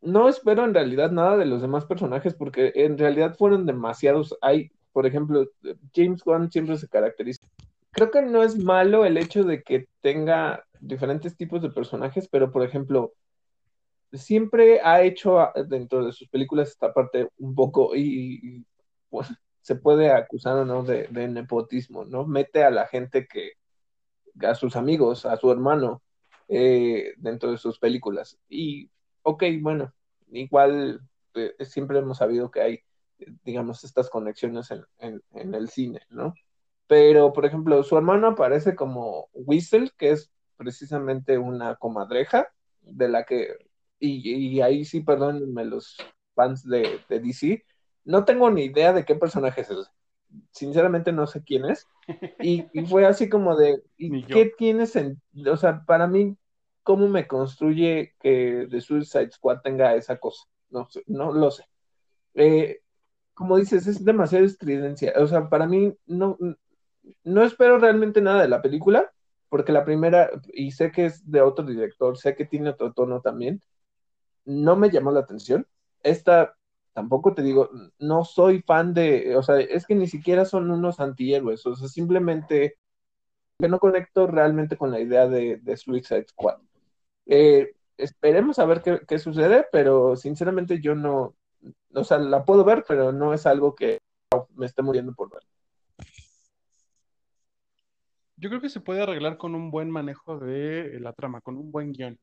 S1: no espero en realidad nada de los demás personajes, porque en realidad fueron demasiados. Hay, por ejemplo, James Wan siempre se caracteriza. Creo que no es malo el hecho de que tenga diferentes tipos de personajes, pero por ejemplo, siempre ha hecho dentro de sus películas esta parte un poco y, pues, se puede acusar o no de, nepotismo, ¿no? Mete a la gente que, a sus amigos, a su hermano, eh, dentro de sus películas. Y, ok, bueno, igual eh, siempre hemos sabido que hay, digamos, estas conexiones en, el cine, ¿no? Pero, por ejemplo, su hermano aparece como Whistle, que es precisamente una comadreja, de la que, y, ahí sí, perdónenme los fans de, de DC, no tengo ni idea de qué personaje es ese. Sinceramente no sé quién es. Y, fue así como de, ¿y qué tienes en, o sea, para mí, cómo me construye que The Suicide Squad tenga esa cosa? No, no lo sé. Eh, como dices, es demasiada estridencia. O sea, para mí no, no espero realmente nada de la película, porque la primera, y sé que es de otro director, sé que tiene otro tono también, no me llamó la atención. Esta tampoco te digo, no soy fan de, o sea, es que ni siquiera son unos antihéroes, o sea, simplemente que no conecto realmente con la idea de, de Suicide Squad. Eh, esperemos a ver qué, qué, sucede, pero sinceramente yo no, o sea, la puedo ver, pero no es algo que me esté muriendo por ver.
S2: Yo creo que se puede arreglar con un buen manejo de la trama, con un buen guion.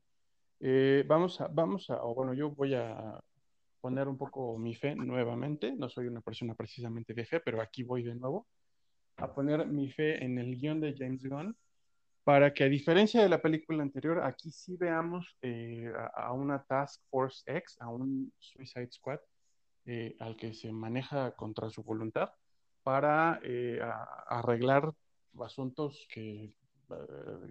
S2: Eh, vamos a, vamos a, o bueno, yo voy a poner un poco mi fe nuevamente. No soy una persona precisamente de fe, pero aquí voy de nuevo a poner mi fe en el guion de James Gunn para que a diferencia de la película anterior, aquí sí veamos eh, a, a, una Task Force X, a un Suicide Squad, eh, al que se maneja contra su voluntad para eh, a, arreglar asuntos que eh,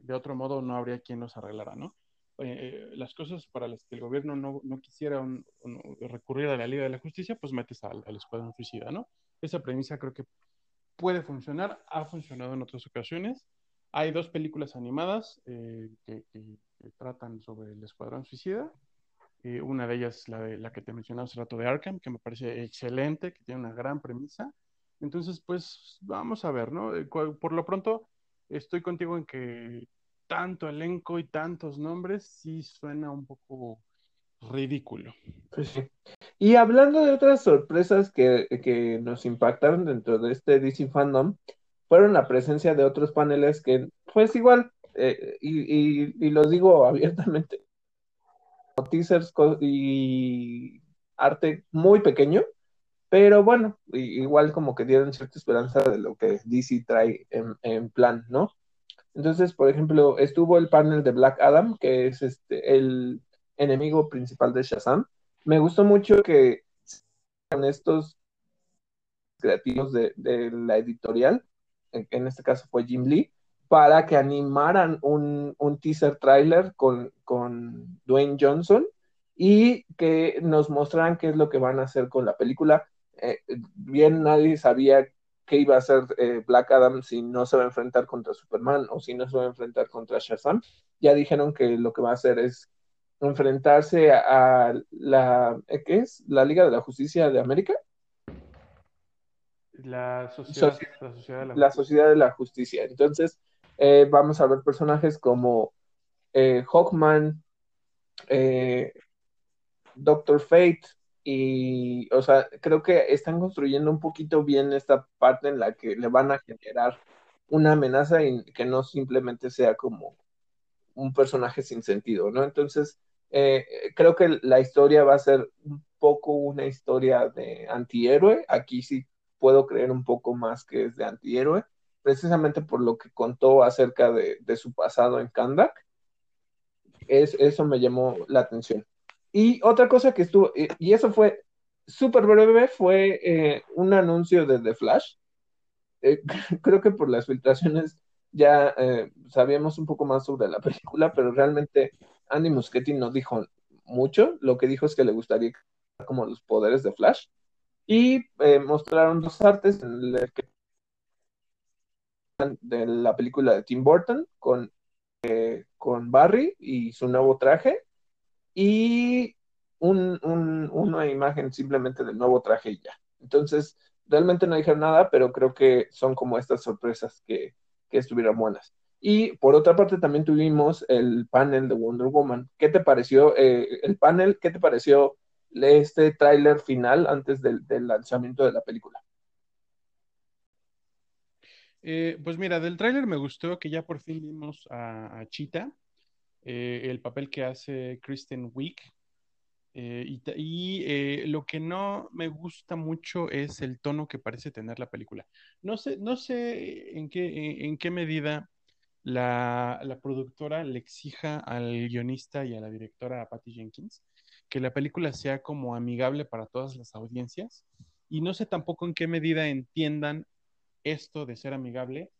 S2: de otro modo no habría quien los arreglara, ¿no? Las cosas para las que el gobierno no, no quisiera un, un, recurrir a la Liga de la Justicia, pues metes al, al Escuadrón Suicida, ¿no? Esa premisa creo que puede funcionar, ha funcionado en otras ocasiones. Hay dos películas animadas eh, que, que, que, tratan sobre el Escuadrón Suicida. Eh, una de ellas, la, de, la que te mencionaba hace rato de Arkham, que me parece excelente, que tiene una gran premisa. Entonces, pues vamos a ver, ¿no? Eh, por lo pronto, estoy contigo en que tanto elenco y tantos nombres sí suena un poco ridículo.
S1: Sí. Y hablando de otras sorpresas que, que, nos impactaron dentro de este DC Fandom, fueron la presencia de otros paneles que, pues igual, eh, y, y, y, los digo [LAUGHS] abiertamente, teasers y arte muy pequeño, pero bueno, igual como que dieron cierta esperanza de lo que DC trae en, en plan, ¿no? Entonces, por ejemplo, estuvo el panel de Black Adam, que es este el enemigo principal de Shazam. Me gustó mucho que con estos creativos de, la editorial, en, este caso fue Jim Lee, para que animaran un, teaser trailer con, con, Dwayne Johnson y que nos mostraran qué es lo que van a hacer con la película. Eh, bien nadie sabía qué iba a hacer eh, Black Adam si no se va a enfrentar contra Superman o si no se va a enfrentar contra Shazam. Ya dijeron que lo que va a hacer es enfrentarse a, a la, ¿qué es? La Liga de la Justicia de América.
S2: La sociedad,
S1: Soci la, sociedad de la, la, sociedad de la Justicia. Entonces, eh, vamos a ver personajes como eh, Hawkman, eh, Doctor Fate, y, o sea, creo que están construyendo un poquito bien esta parte en la que le van a generar una amenaza y que no simplemente sea como un personaje sin sentido, ¿no? Entonces, eh, creo que la historia va a ser un poco una historia de antihéroe. Aquí sí puedo creer un poco más que es de antihéroe, precisamente por lo que contó acerca de, de su pasado en Kandak. Es, eso me llamó la atención. Y otra cosa que estuvo, y eso fue súper breve, fue eh, un anuncio de The Flash. Eh, [LAUGHS] creo que por las filtraciones ya eh, sabíamos un poco más sobre la película, pero realmente Andy Muschietti no dijo mucho, lo que dijo es que le gustaría como los poderes de Flash. Y eh, mostraron dos artes en el que de la película de Tim Burton con, eh, con Barry y su nuevo traje y un, un, una imagen simplemente del nuevo traje y ya. Entonces, realmente no dijeron nada, pero creo que son como estas sorpresas que, que estuvieron buenas. Y por otra parte también tuvimos el panel de Wonder Woman. ¿Qué te pareció eh, el panel? ¿Qué te pareció este tráiler final antes del, lanzamiento de la película?
S2: Eh, pues mira, del tráiler me gustó que ya por fin vimos a, a Cheetah, eh, el papel que hace Kristen Wiig. Eh, y, eh, lo que no me gusta mucho es el tono que parece tener la película. No sé, no sé en qué, en, qué medida la, la, productora le exija al guionista y a la directora, a Patty Jenkins, que la película sea como amigable para todas las audiencias. Y no sé tampoco en qué medida entiendan esto de ser amigable,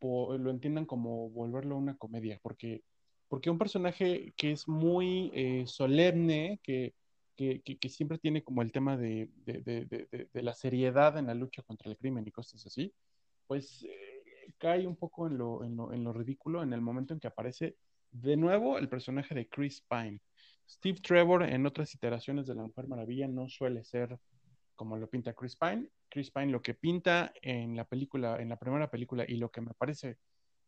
S2: lo entiendan como volverlo una comedia, porque, porque un personaje que es muy eh, solemne, que, que, que, siempre tiene como el tema de, de, de, la seriedad en la lucha contra el crimen y cosas así, pues eh, cae un poco en lo, en, lo, en lo, ridículo en el momento en que aparece de nuevo el personaje de Chris Pine. Steve Trevor en otras iteraciones de la Mujer Maravilla no suele ser como lo pinta Chris Pine. Chris Pine lo que pinta en la película, en la primera película y lo que me parece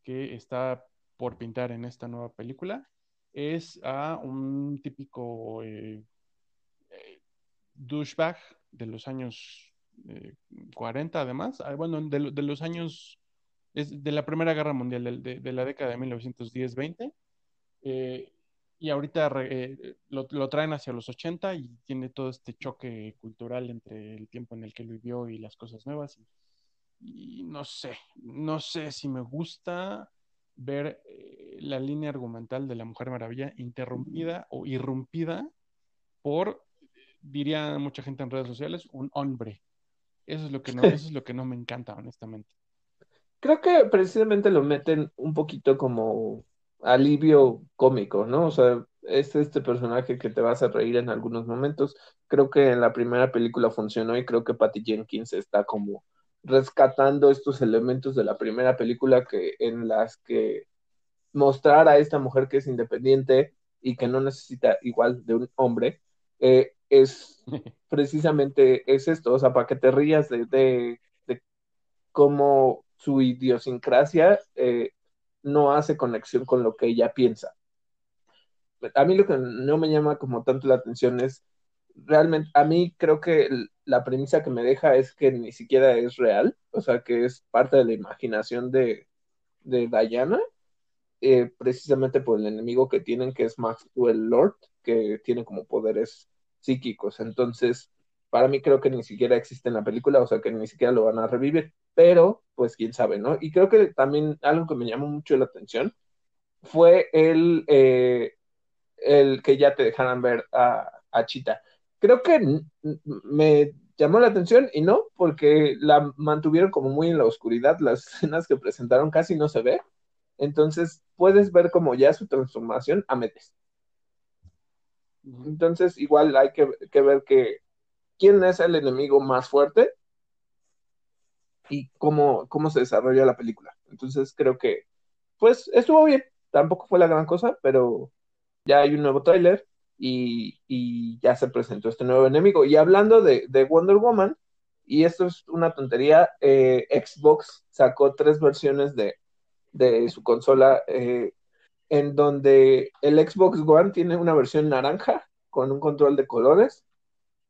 S2: que está por pintar en esta nueva película es a un típico eh, eh, douchebag de los años 40 además, ah, bueno, de, los años, es de la Primera Guerra Mundial, de, la década de 1910-20, eh, y ahorita eh, lo, traen hacia los 80 y tiene todo este choque cultural entre el tiempo en el que vivió y las cosas nuevas. Y, no sé, no sé si me gusta ver eh, la línea argumental de la Mujer Maravilla interrumpida o irrumpida por, diría mucha gente en redes sociales, un hombre. Eso es lo que no, eso es lo que no me encanta, honestamente.
S1: Creo que precisamente lo meten un poquito como alivio cómico, ¿no? O sea, es este personaje que te vas a reír en algunos momentos. Creo que en la primera película funcionó y creo que Patty Jenkins está como rescatando estos elementos de la primera película que en las que mostrar a esta mujer que es independiente y que no necesita igual de un hombre eh, es [LAUGHS] precisamente es esto, o sea, para que te rías de, de, cómo su idiosincrasia eh, no hace conexión con lo que ella piensa. A mí lo que no me llama como tanto la atención es realmente, a mí creo que la premisa que me deja es que ni siquiera es real, o sea, que es parte de la imaginación de, de Diana, eh, precisamente por el enemigo que tienen, que es Maxwell Lord, que tiene como poderes psíquicos. Entonces, para mí creo que ni siquiera existe en la película, o sea, que ni siquiera lo van a revivir pero pues quién sabe, ¿no? Y creo que también algo que me llamó mucho la atención fue el, eh, el que ya te dejaran ver a, a Chita. Creo que me llamó la atención y no, porque la mantuvieron como muy en la oscuridad, las [LAUGHS] escenas que presentaron casi no se ve, entonces puedes ver como ya su transformación a Metes. Entonces igual hay que, que ver que quién es el enemigo más fuerte y cómo, cómo se desarrolla la película. Entonces creo que, pues, estuvo bien. Tampoco fue la gran cosa, pero ya hay un nuevo tráiler y, y, ya se presentó este nuevo enemigo. Y hablando de, de Wonder Woman, y esto es una tontería, eh, Xbox sacó tres versiones de, de su consola eh, en donde el Xbox One tiene una versión naranja con un control de colores,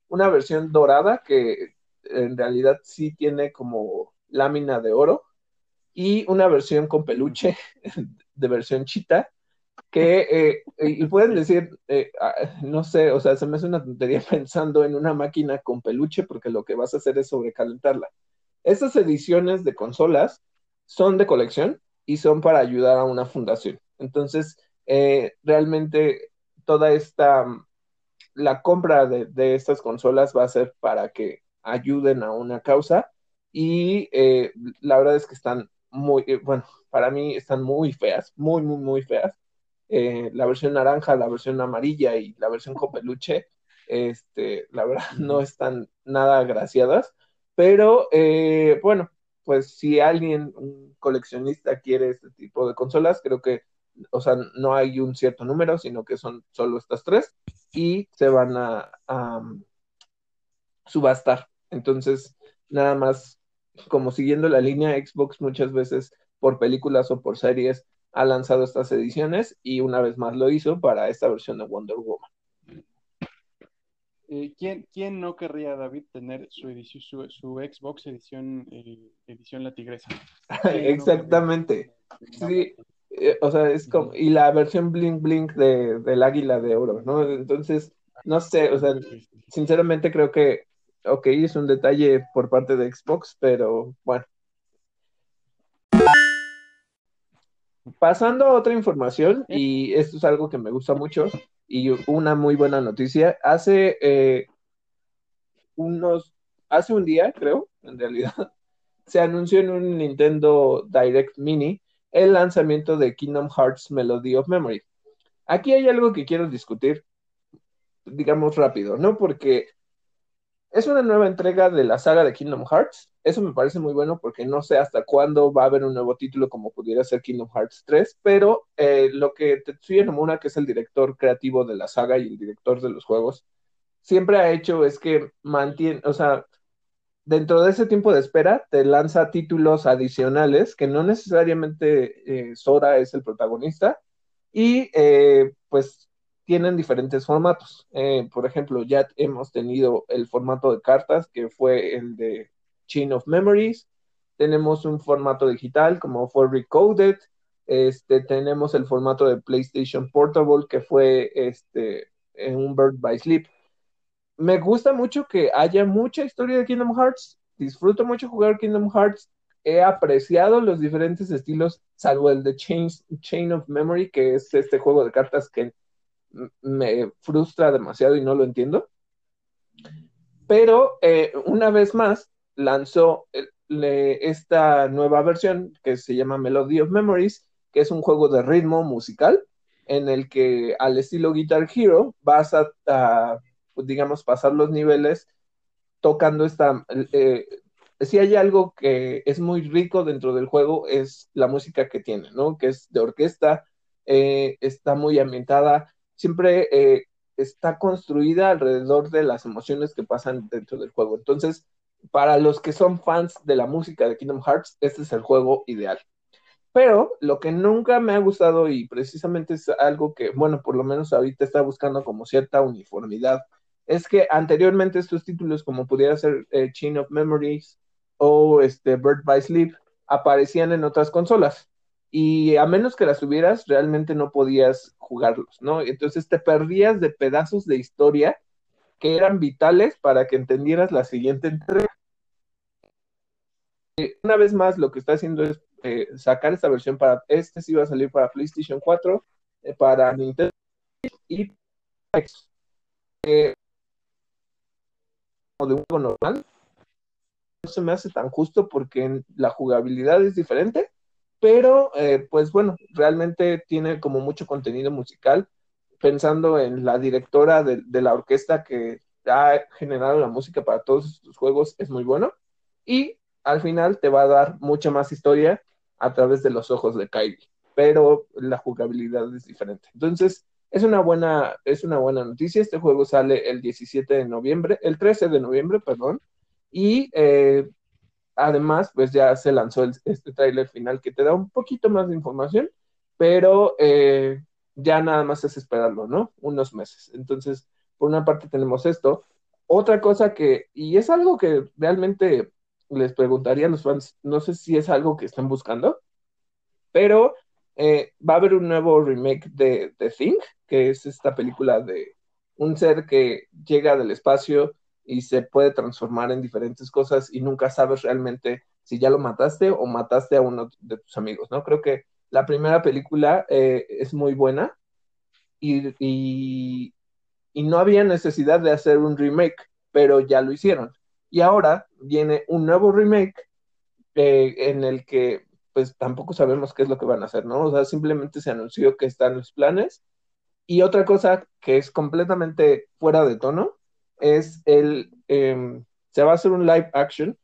S1: una versión dorada que en realidad sí tiene como lámina de oro y una versión con peluche [LAUGHS] de versión chita que eh, pueden decir eh, ah, no sé o sea se me hace una tontería [LAUGHS] pensando en una máquina con peluche porque lo que vas a hacer es sobrecalentarla. Estas ediciones de consolas son de colección y son para ayudar a una fundación. Entonces eh, realmente toda esta la compra de estas consolas va a ser para que ayuden a una causa y eh, la verdad es que están muy, eh, bueno, para mí están muy feas, muy, muy, muy feas. Eh, la versión naranja, la versión amarilla y la versión con peluche, este, la verdad no están nada agraciadas, pero bueno, pues si alguien, un coleccionista quiere este tipo de consolas, creo que, o sea, no hay un cierto número, sino que son solo estas tres y se van a subastar. Entonces, nada más como siguiendo la línea, Xbox muchas veces por películas o por series ha lanzado estas ediciones y una vez más lo hizo para esta versión de Wonder Woman.
S2: Eh, ¿quién, no querría, David, tener su, edición, su, Xbox edición, eh, edición La Tigresa? [LAUGHS]
S1: Exactamente. sí, eh, o sea, es como, y la versión Blink Blink de, del Águila de Oro, ¿no? Entonces, no sé, o sea, sinceramente creo que ok, es un detalle por parte de Xbox, pero bueno. Pasando a otra información, y esto es algo que me gusta mucho, y una muy buena noticia, hace eh, unos, hace un día, creo, en realidad, [LAUGHS] se anunció en un Nintendo Direct Mini el lanzamiento de Kingdom Hearts Melody of Memory. Aquí hay algo que quiero discutir, digamos rápido, ¿no? Porque es una nueva entrega de la saga de Kingdom Hearts. Eso me parece muy bueno porque no sé hasta cuándo va a haber un nuevo título como pudiera ser Kingdom Hearts 3, pero eh, lo que Tetsuya Nomura, que es el director creativo de la saga y el director de los juegos, siempre ha hecho es que mantiene, o sea, dentro de ese tiempo de espera te lanza títulos adicionales que no necesariamente eh, Sora es el protagonista y eh, pues tienen diferentes formatos. Eh, por ejemplo, ya hemos tenido el formato de cartas, que fue el de Chain of Memories. Tenemos un formato digital, como fue Recoded. Este, tenemos el formato de PlayStation Portable, que fue este, en un Bird by Sleep. Me gusta mucho que haya mucha historia de Kingdom Hearts. Disfruto mucho jugar Kingdom Hearts. He apreciado los diferentes estilos, salvo el de Chain, Chain of Memory, que es este juego de cartas que me frustra demasiado y no lo entiendo. Pero eh, una vez más lanzó esta nueva versión que se llama Melody of Memories, que es un juego de ritmo musical en el que al estilo Guitar Hero vas a, digamos, pasar los niveles tocando esta... Eh, si hay algo que es muy rico dentro del juego es la música que tiene, ¿no? Que es de orquesta, eh, está muy ambientada, siempre eh, está construida alrededor de las emociones que pasan dentro del juego. Entonces, para los que son fans de la música de Kingdom Hearts, este es el juego ideal. Pero lo que nunca me ha gustado y precisamente es algo que, bueno, por lo menos ahorita está buscando como cierta uniformidad, es que anteriormente estos títulos, como pudiera ser eh, Chain of Memories o este Bird by Sleep, aparecían en otras consolas y a menos que las tuvieras, realmente no podías jugarlos, ¿no? Entonces te perdías de pedazos de historia que eran vitales para que entendieras la siguiente entrega. Eh, una vez más, lo que está haciendo es eh, sacar esta versión para, este sí va a salir para PlayStation 4, eh, para Nintendo y de un juego normal. No se me hace tan justo porque la jugabilidad es diferente pero eh, pues bueno, realmente tiene como mucho contenido musical, pensando en la directora de, la orquesta que ha generado la música para todos estos juegos, es muy bueno, y al final te va a dar mucha más historia a través de los ojos de Kylie, pero la jugabilidad es diferente. Entonces, es una buena, es una buena noticia. Este juego sale el 17 de noviembre, el 13 de noviembre, perdón, y eh, además, pues ya se lanzó este tráiler final que te da un poquito más de información, pero eh, ya nada más es esperarlo, ¿no? Unos meses. Entonces, por una parte tenemos esto. Otra cosa que, y es algo que realmente les preguntaría a los fans, no sé si es algo que están buscando, pero eh, va a haber un nuevo remake de The Thing, que es esta película de un ser que llega del espacio y se puede transformar en diferentes cosas y nunca sabes realmente si ya lo mataste o mataste a uno de tus amigos, ¿no? Creo que la primera película eh, es muy buena y, y, no había necesidad de hacer un remake, pero ya lo hicieron. Y ahora viene un nuevo remake eh, en el que pues tampoco sabemos qué es lo que van a hacer, ¿no? O sea, simplemente se anunció que están los planes. Y otra cosa que es completamente fuera de tono es el, em, se va a hacer un live action,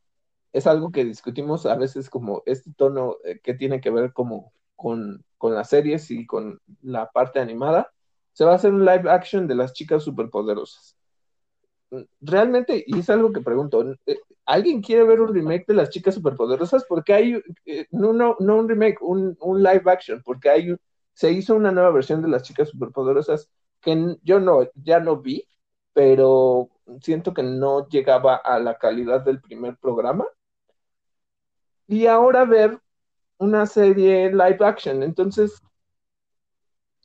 S1: es algo que discutimos a veces como este tono eh, que tiene que ver como con, con, las series y con la parte animada, se va a hacer un live action de las chicas superpoderosas. Realmente, y es algo que pregunto, eh, ¿alguien quiere ver un remake de las chicas superpoderosas? Porque hay, eh, no, no, no un remake, un, un live action, porque hay, se hizo una nueva versión de las chicas superpoderosas que yo no, ya no vi, pero siento que no llegaba a la calidad del primer programa. Y ahora ver una serie live action, entonces,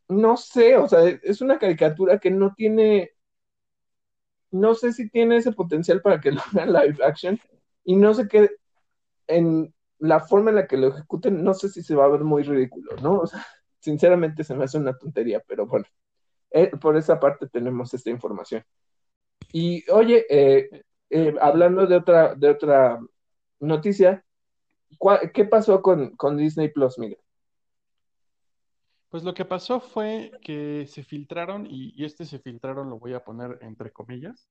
S1: no sé, o sea, es una caricatura que no tiene, no sé si tiene ese potencial para que lo hagan live action, y no sé qué, en la forma en la que lo ejecuten, no sé si se va a ver muy ridículo, ¿no? O sea, sinceramente se me hace una tontería, pero bueno, eh, por esa parte tenemos esta información. Y oye, eh, eh, hablando de otra, de otra noticia, ¿qué pasó con, Disney Plus, Miguel?
S2: Pues lo que pasó fue que se filtraron, y, este se filtraron lo voy a poner entre comillas,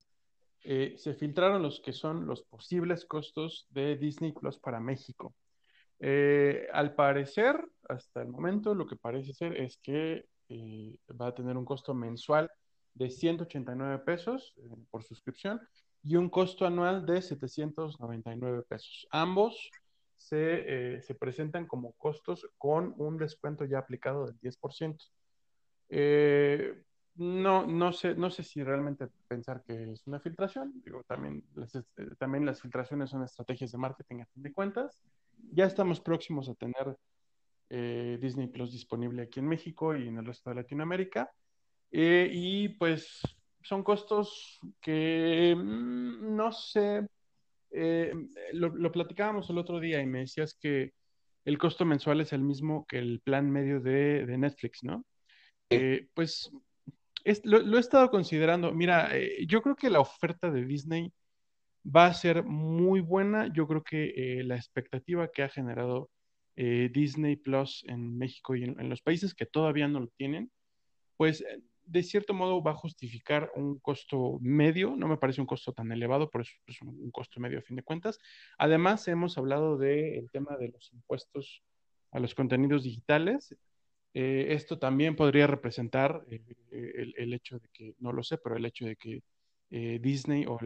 S2: se filtraron los que son los posibles costos de Disney Plus para México. Al parecer, hasta el momento, lo que parece ser es que eh, va a tener un costo mensual de 189 pesos por suscripción y un costo anual de 799 pesos. Ambos se, se, presentan como costos con un descuento ya aplicado del 10%. Eh, no, no sé, no sé si realmente pensar que es una filtración. Digo, también, las, este, también las filtraciones son estrategias de marketing a fin de cuentas. Ya estamos próximos a tener eh, Disney Plus disponible aquí en México y en el resto de Latinoamérica. Eh, y pues son costos que mm, no sé, eh, lo, lo, platicábamos el otro día y me decías que el costo mensual es el mismo que el plan medio de, de Netflix, ¿no? pues lo, he estado considerando. Mira, yo creo que la oferta de Disney va a ser muy buena. Yo creo que la expectativa que ha generado eh, Disney Plus en México y en, los países que todavía no lo tienen, pues de cierto modo va a justificar un costo medio. No me parece un costo tan elevado, pero es, un, costo medio a fin de cuentas. Además, hemos hablado del tema de los impuestos a los contenidos digitales. Eh, esto también podría representar eh, el, hecho de que, no lo sé, pero el hecho de que eh, Disney o,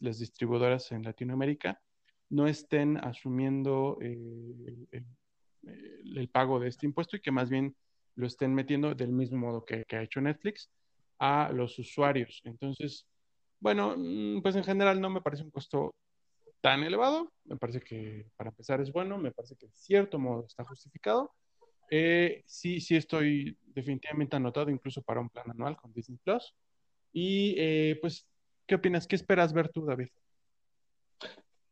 S2: las distribuidoras en Latinoamérica no estén asumiendo el, pago de este impuesto y que más bien lo estén metiendo del mismo modo que, que ha hecho Netflix a los usuarios. Entonces, bueno, mm, pues en general no me parece un costo tan elevado, me parece que para empezar es bueno, me parece que de cierto modo está justificado eh, sí, sí estoy definitivamente anotado incluso para un plan anual con Disney Plus. Y eh, pues, ¿qué opinas? ¿Qué esperas ver tú, David?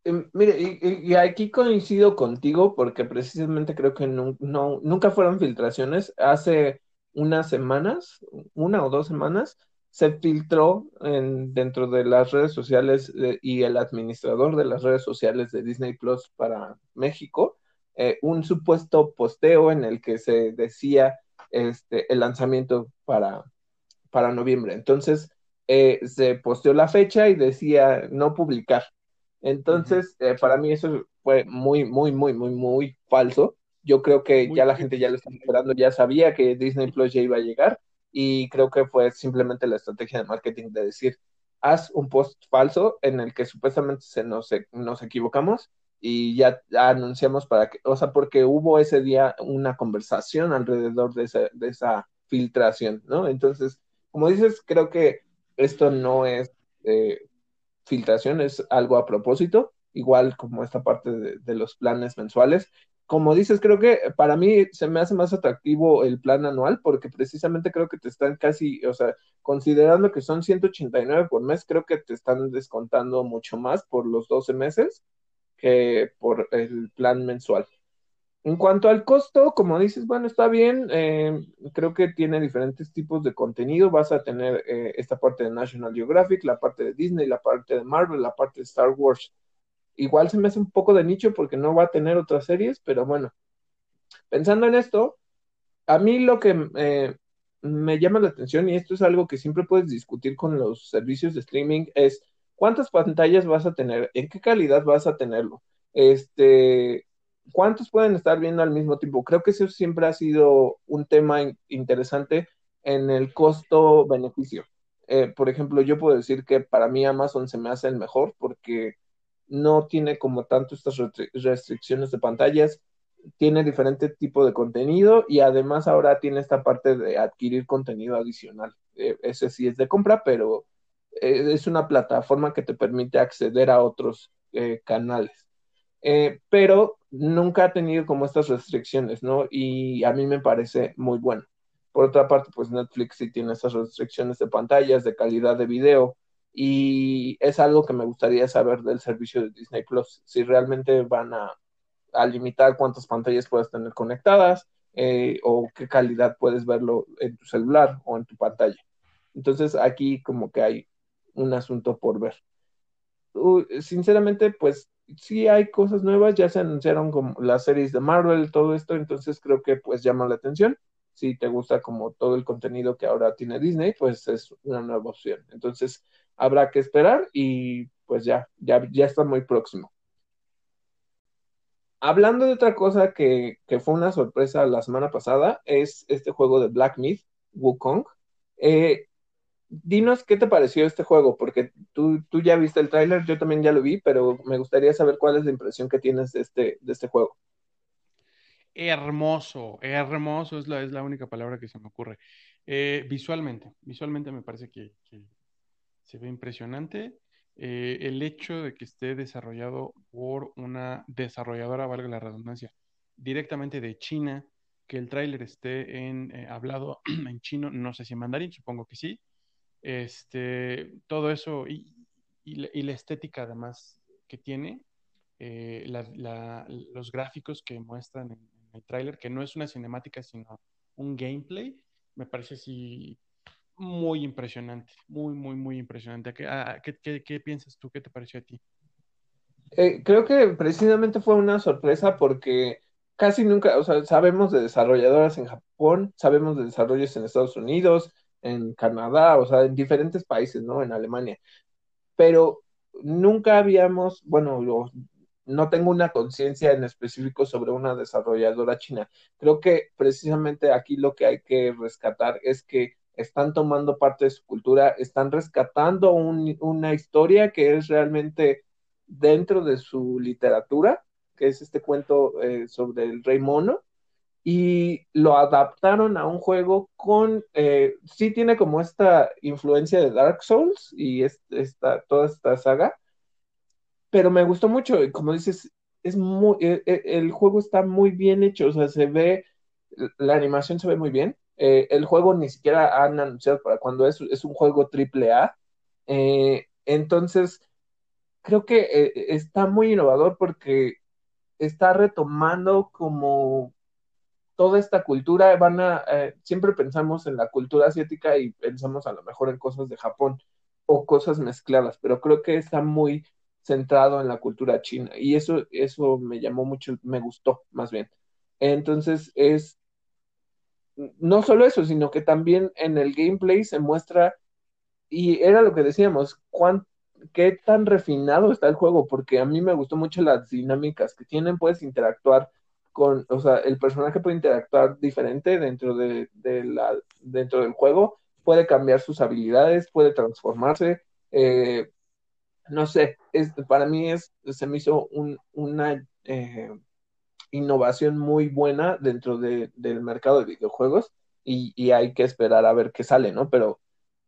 S1: Em, mire, y, aquí coincido contigo porque precisamente creo que no, nunca fueron filtraciones. Hace unas semanas, una o dos semanas, se filtró en, dentro de las redes sociales y el administrador de las redes sociales de Disney Plus para México eh, un supuesto posteo en el que se decía este, el lanzamiento para, para noviembre. Entonces, eh, se posteó la fecha y decía no publicar. Entonces, eh, para mí eso fue muy, muy, muy, muy, muy falso. Yo creo que ya la gente ya lo estaba esperando, ya sabía que Disney Plus ya iba a llegar y creo que fue simplemente la estrategia de marketing de decir, haz un post falso en el que supuestamente se nos, nos equivocamos y ya anunciamos para que, o sea, porque hubo ese día una conversación alrededor de esa, de esa filtración, ¿no? Entonces, como dices, creo que esto no es eh, filtración, es algo a propósito, igual como esta parte de, los planes mensuales. Como dices, creo que para mí se me hace más atractivo el plan anual porque precisamente creo que te están casi, o sea, considerando que son 189 por mes, creo que te están descontando mucho más por los 12 meses que por el plan mensual. En cuanto al costo, como dices, bueno, está bien, eh, creo que tiene diferentes tipos de contenido, vas a tener eh, esta parte de National Geographic, la parte de Disney, la parte de Marvel, la parte de Star Wars. Igual se me hace un poco de nicho porque no va a tener otras series, pero bueno, pensando en esto, a mí lo que eh, me llama la atención, y esto es algo que siempre puedes discutir con los servicios de streaming, es ¿Cuántas pantallas vas a tener? ¿En qué calidad vas a tenerlo? Este, ¿cuántos pueden estar viendo al mismo tiempo? Creo que eso siempre ha sido un tema interesante en el costo-beneficio. Eh, por ejemplo, yo puedo decir que para mí Amazon se me hace el mejor porque no tiene como tanto estas restricciones de pantallas, tiene diferente tipo de contenido y además ahora tiene esta parte de adquirir contenido adicional. Eh, ese sí es de compra, pero eh, es una plataforma que te permite acceder a otros eh, canales. Eh, pero nunca ha tenido como estas restricciones, ¿no? Y a mí me parece muy bueno. Por otra parte, pues Netflix sí tiene esas restricciones de pantallas, de calidad de video, y es algo que me gustaría saber del servicio de Disney Plus, si realmente van a, limitar cuántas pantallas puedes tener conectadas o qué calidad puedes verlo en tu celular o en tu pantalla. Entonces aquí como que hay un asunto por ver. sinceramente, pues sí hay cosas nuevas, ya se anunciaron como las series de Marvel, todo esto, entonces creo que pues llama la atención. Si te gusta como todo el contenido que ahora tiene Disney, pues es una nueva opción. Entonces, habrá que esperar y pues ya, ya, ya está muy próximo. Hablando de otra cosa que, fue una sorpresa la semana pasada, es este juego de Black Myth, Wukong. Eh, dinos qué te pareció este juego, porque tú, tú ya viste el tráiler, yo también ya lo vi, pero me gustaría saber cuál es la impresión que tienes de este, de este juego.
S2: Hermoso, hermoso es la, es la única palabra que se me ocurre. Eh, visualmente, visualmente me parece que, se ve impresionante. Eh, el hecho de que esté desarrollado por una desarrolladora, valga la redundancia, directamente de China, que el tráiler esté en eh, hablado [CLEARS THROAT] en chino, no sé si en mandarín, supongo que sí. Este, todo eso y, la, estética además que tiene, los gráficos que muestran en, el tráiler, que no es una cinemática, sino un gameplay, me parece así muy impresionante, muy, muy, muy impresionante. ¿Qué, qué, piensas tú? ¿Qué te pareció a ti?
S1: Eh, creo que precisamente fue una sorpresa porque casi nunca, o sea, sabemos de desarrolladoras en Japón, sabemos de desarrollos en Estados Unidos, en Canadá, o sea, en diferentes países, ¿no? En Alemania. Pero nunca habíamos, bueno, no tengo una conciencia en específico sobre una desarrolladora china. Creo que precisamente aquí lo que hay que rescatar es que están tomando parte de su cultura, están rescatando una historia que es realmente dentro de su literatura, que es este cuento eh, sobre el rey mono, y lo adaptaron a un juego con, eh, sí tiene como esta influencia de Dark Souls y esta, toda esta saga, pero me gustó mucho, como dices, es muy, e, e, el, juego está muy bien hecho, o sea, se ve, la animación se ve muy bien, eh, el juego ni siquiera han anunciado para cuando es, es un juego triple A, eh, entonces creo que eh, está muy innovador porque está retomando como toda esta cultura, van a, siempre pensamos en la cultura asiática y pensamos a lo mejor en cosas de Japón o cosas mezcladas, pero creo que está muy centrado en la cultura china y eso, eso me llamó mucho, me gustó más bien. Entonces es no solo eso, sino que también en el gameplay se muestra, y era lo que decíamos, cuán, qué tan refinado está el juego, porque a mí me gustó mucho las dinámicas que tienen, puedes interactuar o sea, el personaje puede interactuar diferente dentro de, la, dentro del juego, puede cambiar sus habilidades, puede transformarse, eh, no sé, es, para mí es, se me hizo una eh, innovación muy buena dentro del mercado de videojuegos y, hay que esperar a ver qué sale, ¿no? Pero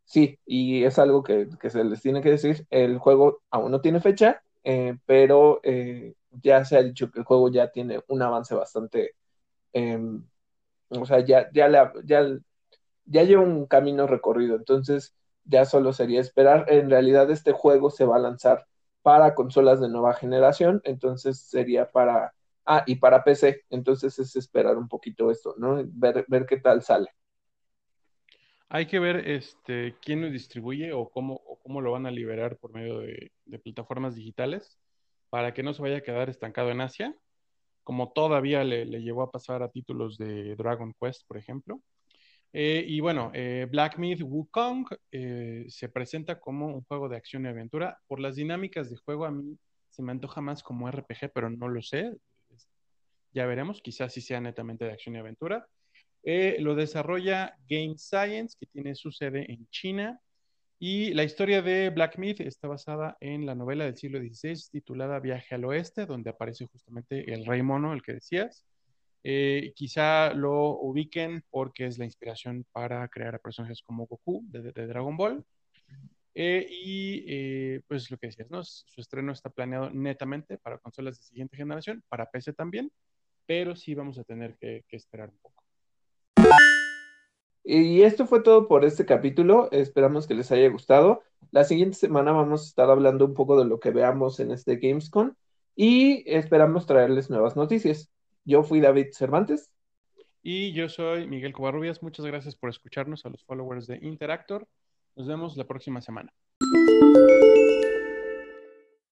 S1: sí, y es algo que, se les tiene que decir, el juego aún no tiene fecha, eh, pero eh, ya se ha dicho que el juego ya tiene un avance bastante, em, o sea, ya, ya, ya, ya lleva un camino recorrido, entonces ya solo sería esperar. En realidad este juego se va a lanzar para consolas de nueva generación, entonces sería para, ah, y para PC, entonces es esperar un poquito esto, ¿no? Ver, ver qué tal sale.
S2: Hay que ver este, quién lo distribuye o cómo, cómo lo van a liberar por medio de plataformas digitales para que no se vaya a quedar estancado en Asia, como todavía le, le llevó a pasar a títulos de Dragon Quest, por ejemplo. Eh, y bueno, eh, Black Myth Wukong eh, se presenta como un juego de acción y aventura. Por las dinámicas de juego, a mí se me antoja más como RPG, pero no lo sé. Ya veremos, quizás sí sea netamente de acción y aventura. lo desarrolla Game Science, que tiene su sede en China. Y la historia de Black Myth está basada en la novela del siglo XVI titulada Viaje al Oeste, donde aparece justamente el rey mono, el que decías. Eh, quizá lo ubiquen porque es la inspiración para crear a personajes como Goku de, Dragon Ball. Eh, y eh, pues lo que decías. Su estreno está planeado netamente para consolas de siguiente generación, para PC también, pero sí vamos a tener que esperar un poco.
S1: Y esto fue todo por este capítulo. Esperamos que les haya gustado. La siguiente semana vamos a estar hablando un poco de lo que veamos en este Gamescom y esperamos traerles nuevas noticias. Yo fui David Cervantes.
S2: Y yo soy Miguel Covarrubias. Muchas gracias por escucharnos a los followers de Interactor. Nos vemos la próxima semana.